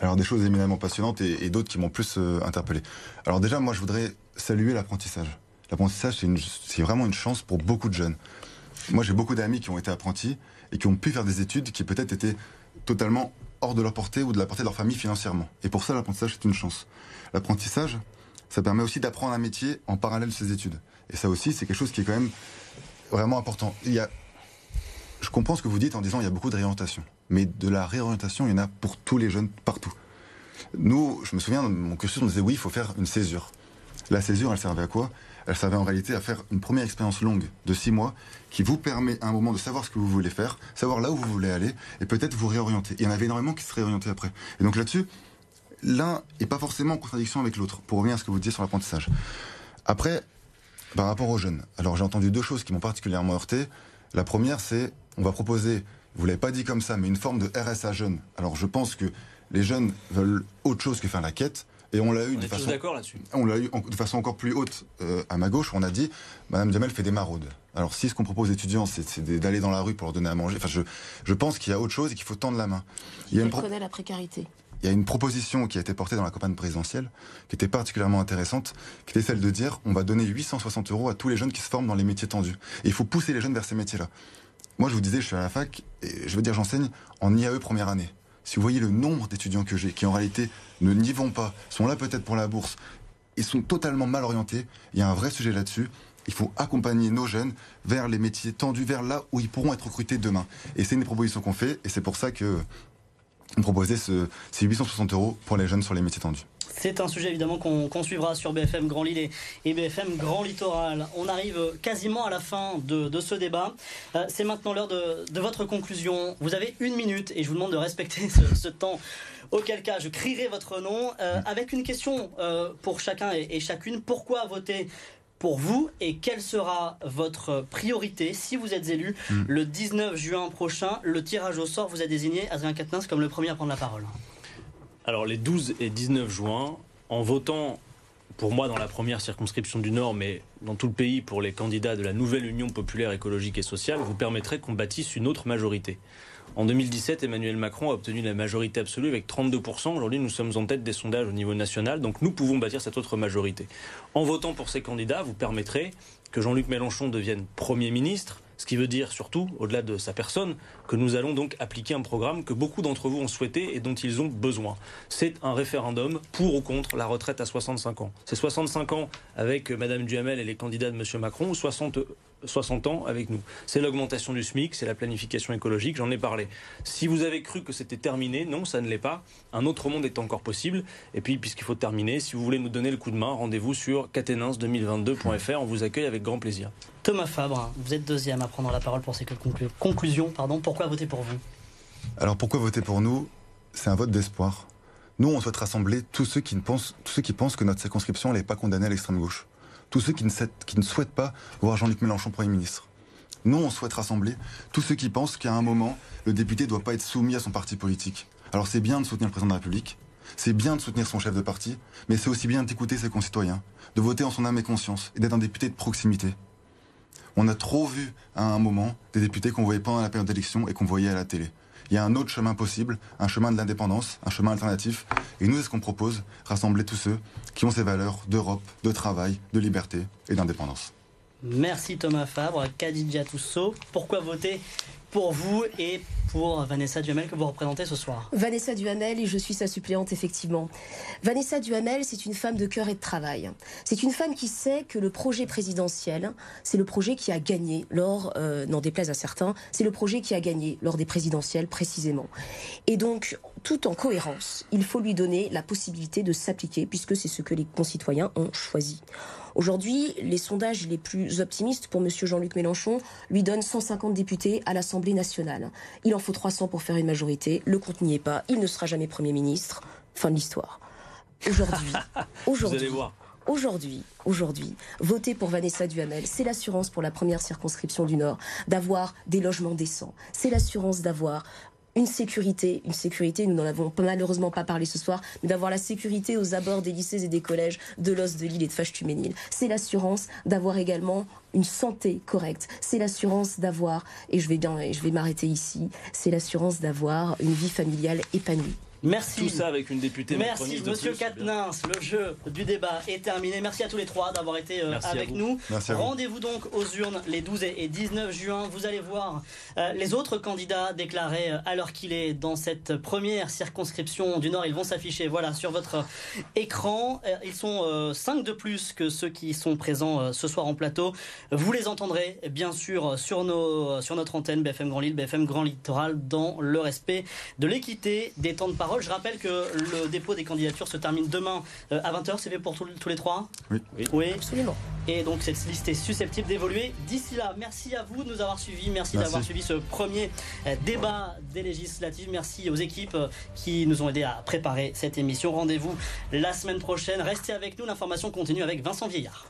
[SPEAKER 3] Alors des choses éminemment passionnantes et, d'autres qui m'ont plus euh, interpellé. Alors déjà, moi, je voudrais saluer l'apprentissage. L'apprentissage, c'est vraiment une chance pour beaucoup de jeunes. Moi, j'ai beaucoup d'amis qui ont été apprentis et qui ont pu faire des études qui peut-être étaient totalement hors de leur portée ou de la portée de leur famille financièrement. Et pour ça, l'apprentissage, c'est une chance. L'apprentissage, ça permet aussi d'apprendre un métier en parallèle de ses études. Et ça aussi, c'est quelque chose qui est quand même vraiment important. Il y a... Je comprends ce que vous dites en disant qu'il y a beaucoup de réorientation mais de la réorientation, il y en a pour tous les jeunes partout. Nous, je me souviens, mon cursus, on disait oui, il faut faire une césure. La césure, elle servait à quoi? Elle servait en réalité à faire une première expérience longue de six mois qui vous permet à un moment de savoir ce que vous voulez faire, savoir là où vous voulez aller et peut-être vous réorienter. il y en avait énormément qui se réorientaient après. Et donc là-dessus, l'un n'est pas forcément en contradiction avec l'autre, pour revenir à ce que vous disiez sur l'apprentissage. Après, par rapport aux jeunes, alors j'ai entendu deux choses qui m'ont particulièrement heurté. La première, c'est on va proposer vous l'avez pas dit comme ça, mais une forme de RSA jeune. Alors je pense que les jeunes veulent autre chose que faire la quête. Et on l'a eu de façon, on l'a eu de façon encore plus haute euh, à ma gauche. On a dit, Madame Diamel fait des maraudes. Alors si ce qu'on propose aux étudiants, c'est d'aller dans la rue pour leur donner à manger, enfin je, je pense qu'il y a autre chose et qu'il faut tendre la main.
[SPEAKER 4] Il y a une la précarité.
[SPEAKER 3] Il y a une proposition qui a été portée dans la campagne présidentielle, qui était particulièrement intéressante, qui était celle de dire on va donner 860 euros à tous les jeunes qui se forment dans les métiers tendus. Et il faut pousser les jeunes vers ces métiers-là. Moi, je vous disais, je suis à la fac, et je veux dire, j'enseigne en IAE première année. Si vous voyez le nombre d'étudiants que j'ai, qui en réalité ne n'y vont pas, sont là peut-être pour la bourse, et sont totalement mal orientés, il y a un vrai sujet là-dessus. Il faut accompagner nos jeunes vers les métiers tendus, vers là où ils pourront être recrutés demain. Et c'est une proposition qu'on fait, et c'est pour ça que on proposait ce, ces 860 euros pour les jeunes sur les métiers tendus.
[SPEAKER 1] C'est un sujet évidemment qu'on suivra sur BFM Grand Lille et, BFM Grand Littoral. On arrive quasiment à la fin de, ce débat. Euh, c'est maintenant l'heure de, votre conclusion. Vous avez une minute et je vous demande de respecter ce, temps. Auquel cas, je crierai votre nom euh, avec une question euh, pour chacun et, chacune. Pourquoi voter pour vous et quelle sera votre priorité si vous êtes élu mm. le 19 juin prochain? Le tirage au sort vous a désigné Adrien Quatennens comme le premier à prendre la parole.
[SPEAKER 2] Alors les 12 et 19 juin, en votant pour moi dans la première circonscription du Nord, mais dans tout le pays pour les candidats de la nouvelle Union populaire écologique et sociale, vous permettrez qu'on bâtisse une autre majorité. En 2017, Emmanuel Macron a obtenu la majorité absolue avec 32%. Aujourd'hui, nous sommes en tête des sondages au niveau national, donc nous pouvons bâtir cette autre majorité. En votant pour ces candidats, vous permettrez que Jean-Luc Mélenchon devienne Premier ministre, ce qui veut dire surtout, au-delà de sa personne, que nous allons donc appliquer un programme que beaucoup d'entre vous ont souhaité et dont ils ont besoin. C'est un référendum pour ou contre la retraite à 65 ans. C'est 65 ans avec Mme Duhamel et les candidats de M. Macron ou 60 60 ans avec nous. C'est l'augmentation du SMIC, c'est la planification écologique, j'en ai parlé. Si vous avez cru que c'était terminé, non, ça ne l'est pas. Un autre monde est encore possible. Et puis, puisqu'il faut terminer, si vous voulez nous donner le coup de main, rendez-vous sur catenins2022.fr. On vous accueille avec grand plaisir.
[SPEAKER 1] Thomas Fabre, vous êtes deuxième à prendre la parole pour ces conclusions. Pardon. Pourquoi voter pour vous?
[SPEAKER 3] Alors, pourquoi voter pour nous? C'est un vote d'espoir. Nous, on souhaite rassembler tous ceux qui, pensent, tous ceux qui pensent que notre circonscription n'est pas condamnée à l'extrême gauche. Tous ceux qui ne, ne souhaitent pas voir Jean-Luc Mélenchon Premier ministre. Nous, on souhaite rassembler tous ceux qui pensent qu'à un moment, le député ne doit pas être soumis à son parti politique. Alors c'est bien de soutenir le président de la République, c'est bien de soutenir son chef de parti, mais c'est aussi bien d'écouter ses concitoyens, de voter en son âme et conscience, et d'être un député de proximité. On a trop vu à un moment des députés qu'on voyait pendant la période d'élection et qu'on voyait à la télé. Il y a un autre chemin possible, un chemin de l'indépendance, un chemin alternatif. Et nous, c'est ce qu'on propose, rassembler tous ceux qui ont ces valeurs d'Europe, de travail, de liberté et d'indépendance.
[SPEAKER 1] Merci Thomas Fabre, Khadija Tousso. Pourquoi voter pour vous et pour Vanessa Duhamel que vous représentez ce soir.
[SPEAKER 4] Vanessa Duhamel et je suis sa suppléante effectivement. Vanessa Duhamel, c'est une femme de cœur et de travail. C'est une femme qui sait que le projet présidentiel, c'est le projet qui a gagné lors, euh, n'en déplaise à certains, c'est le projet qui a gagné lors des présidentielles précisément. Et donc, tout en cohérence, il faut lui donner la possibilité de s'appliquer puisque c'est ce que les concitoyens ont choisi. Aujourd'hui, les sondages les plus optimistes pour M. Jean-Luc Mélenchon lui donnent 150 députés à l'Assemblée nationale. Il en faut 300 pour faire une majorité. Le compte n'y est pas. Il ne sera jamais Premier ministre. Fin de l'histoire. Aujourd'hui, aujourd'hui, aujourd'hui, aujourd'hui, voter pour Vanessa Duhamel, c'est l'assurance pour la première circonscription du Nord d'avoir des logements décents. C'est l'assurance d'avoir une sécurité, une sécurité, nous n'en avons malheureusement pas parlé ce soir, mais d'avoir la sécurité aux abords des lycées et des collèges de l'os de l'île et de Fâche-Tuménil. C'est l'assurance d'avoir également une santé correcte. C'est l'assurance d'avoir, et je vais bien, je vais m'arrêter ici, c'est l'assurance d'avoir une vie familiale épanouie.
[SPEAKER 1] Merci.
[SPEAKER 2] Tout ça avec une députée
[SPEAKER 1] Merci, Monsieur Katnins. Le jeu du débat est terminé. Merci à tous les trois d'avoir été euh, avec nous. Rendez-vous donc aux urnes les 12 et 19 juin. Vous allez voir euh, les autres candidats déclarés euh, à l'heure qu'il est dans cette première circonscription du Nord. Ils vont s'afficher voilà, sur votre écran. Ils sont 5 de plus que ceux qui sont présents ce soir en plateau. Vous les entendrez bien sûr sur, nos, sur notre antenne BFM Grand Lille, BFM Grand Littoral dans le respect de l'équité des temps de parole. Je rappelle que le dépôt des candidatures se termine demain euh, à 20h. C'est fait pour tous les trois
[SPEAKER 3] oui.
[SPEAKER 1] oui.
[SPEAKER 4] Absolument.
[SPEAKER 1] Et donc cette liste est susceptible d'évoluer. D'ici là, merci à vous de nous avoir suivis. Merci, d'avoir suivi ce premier euh, débat des législatives. Merci aux équipes euh, qui nous ont aidés à préparer cette émission. Rendez-vous la semaine prochaine. Restez avec nous. L'information continue avec Vincent Vieillard.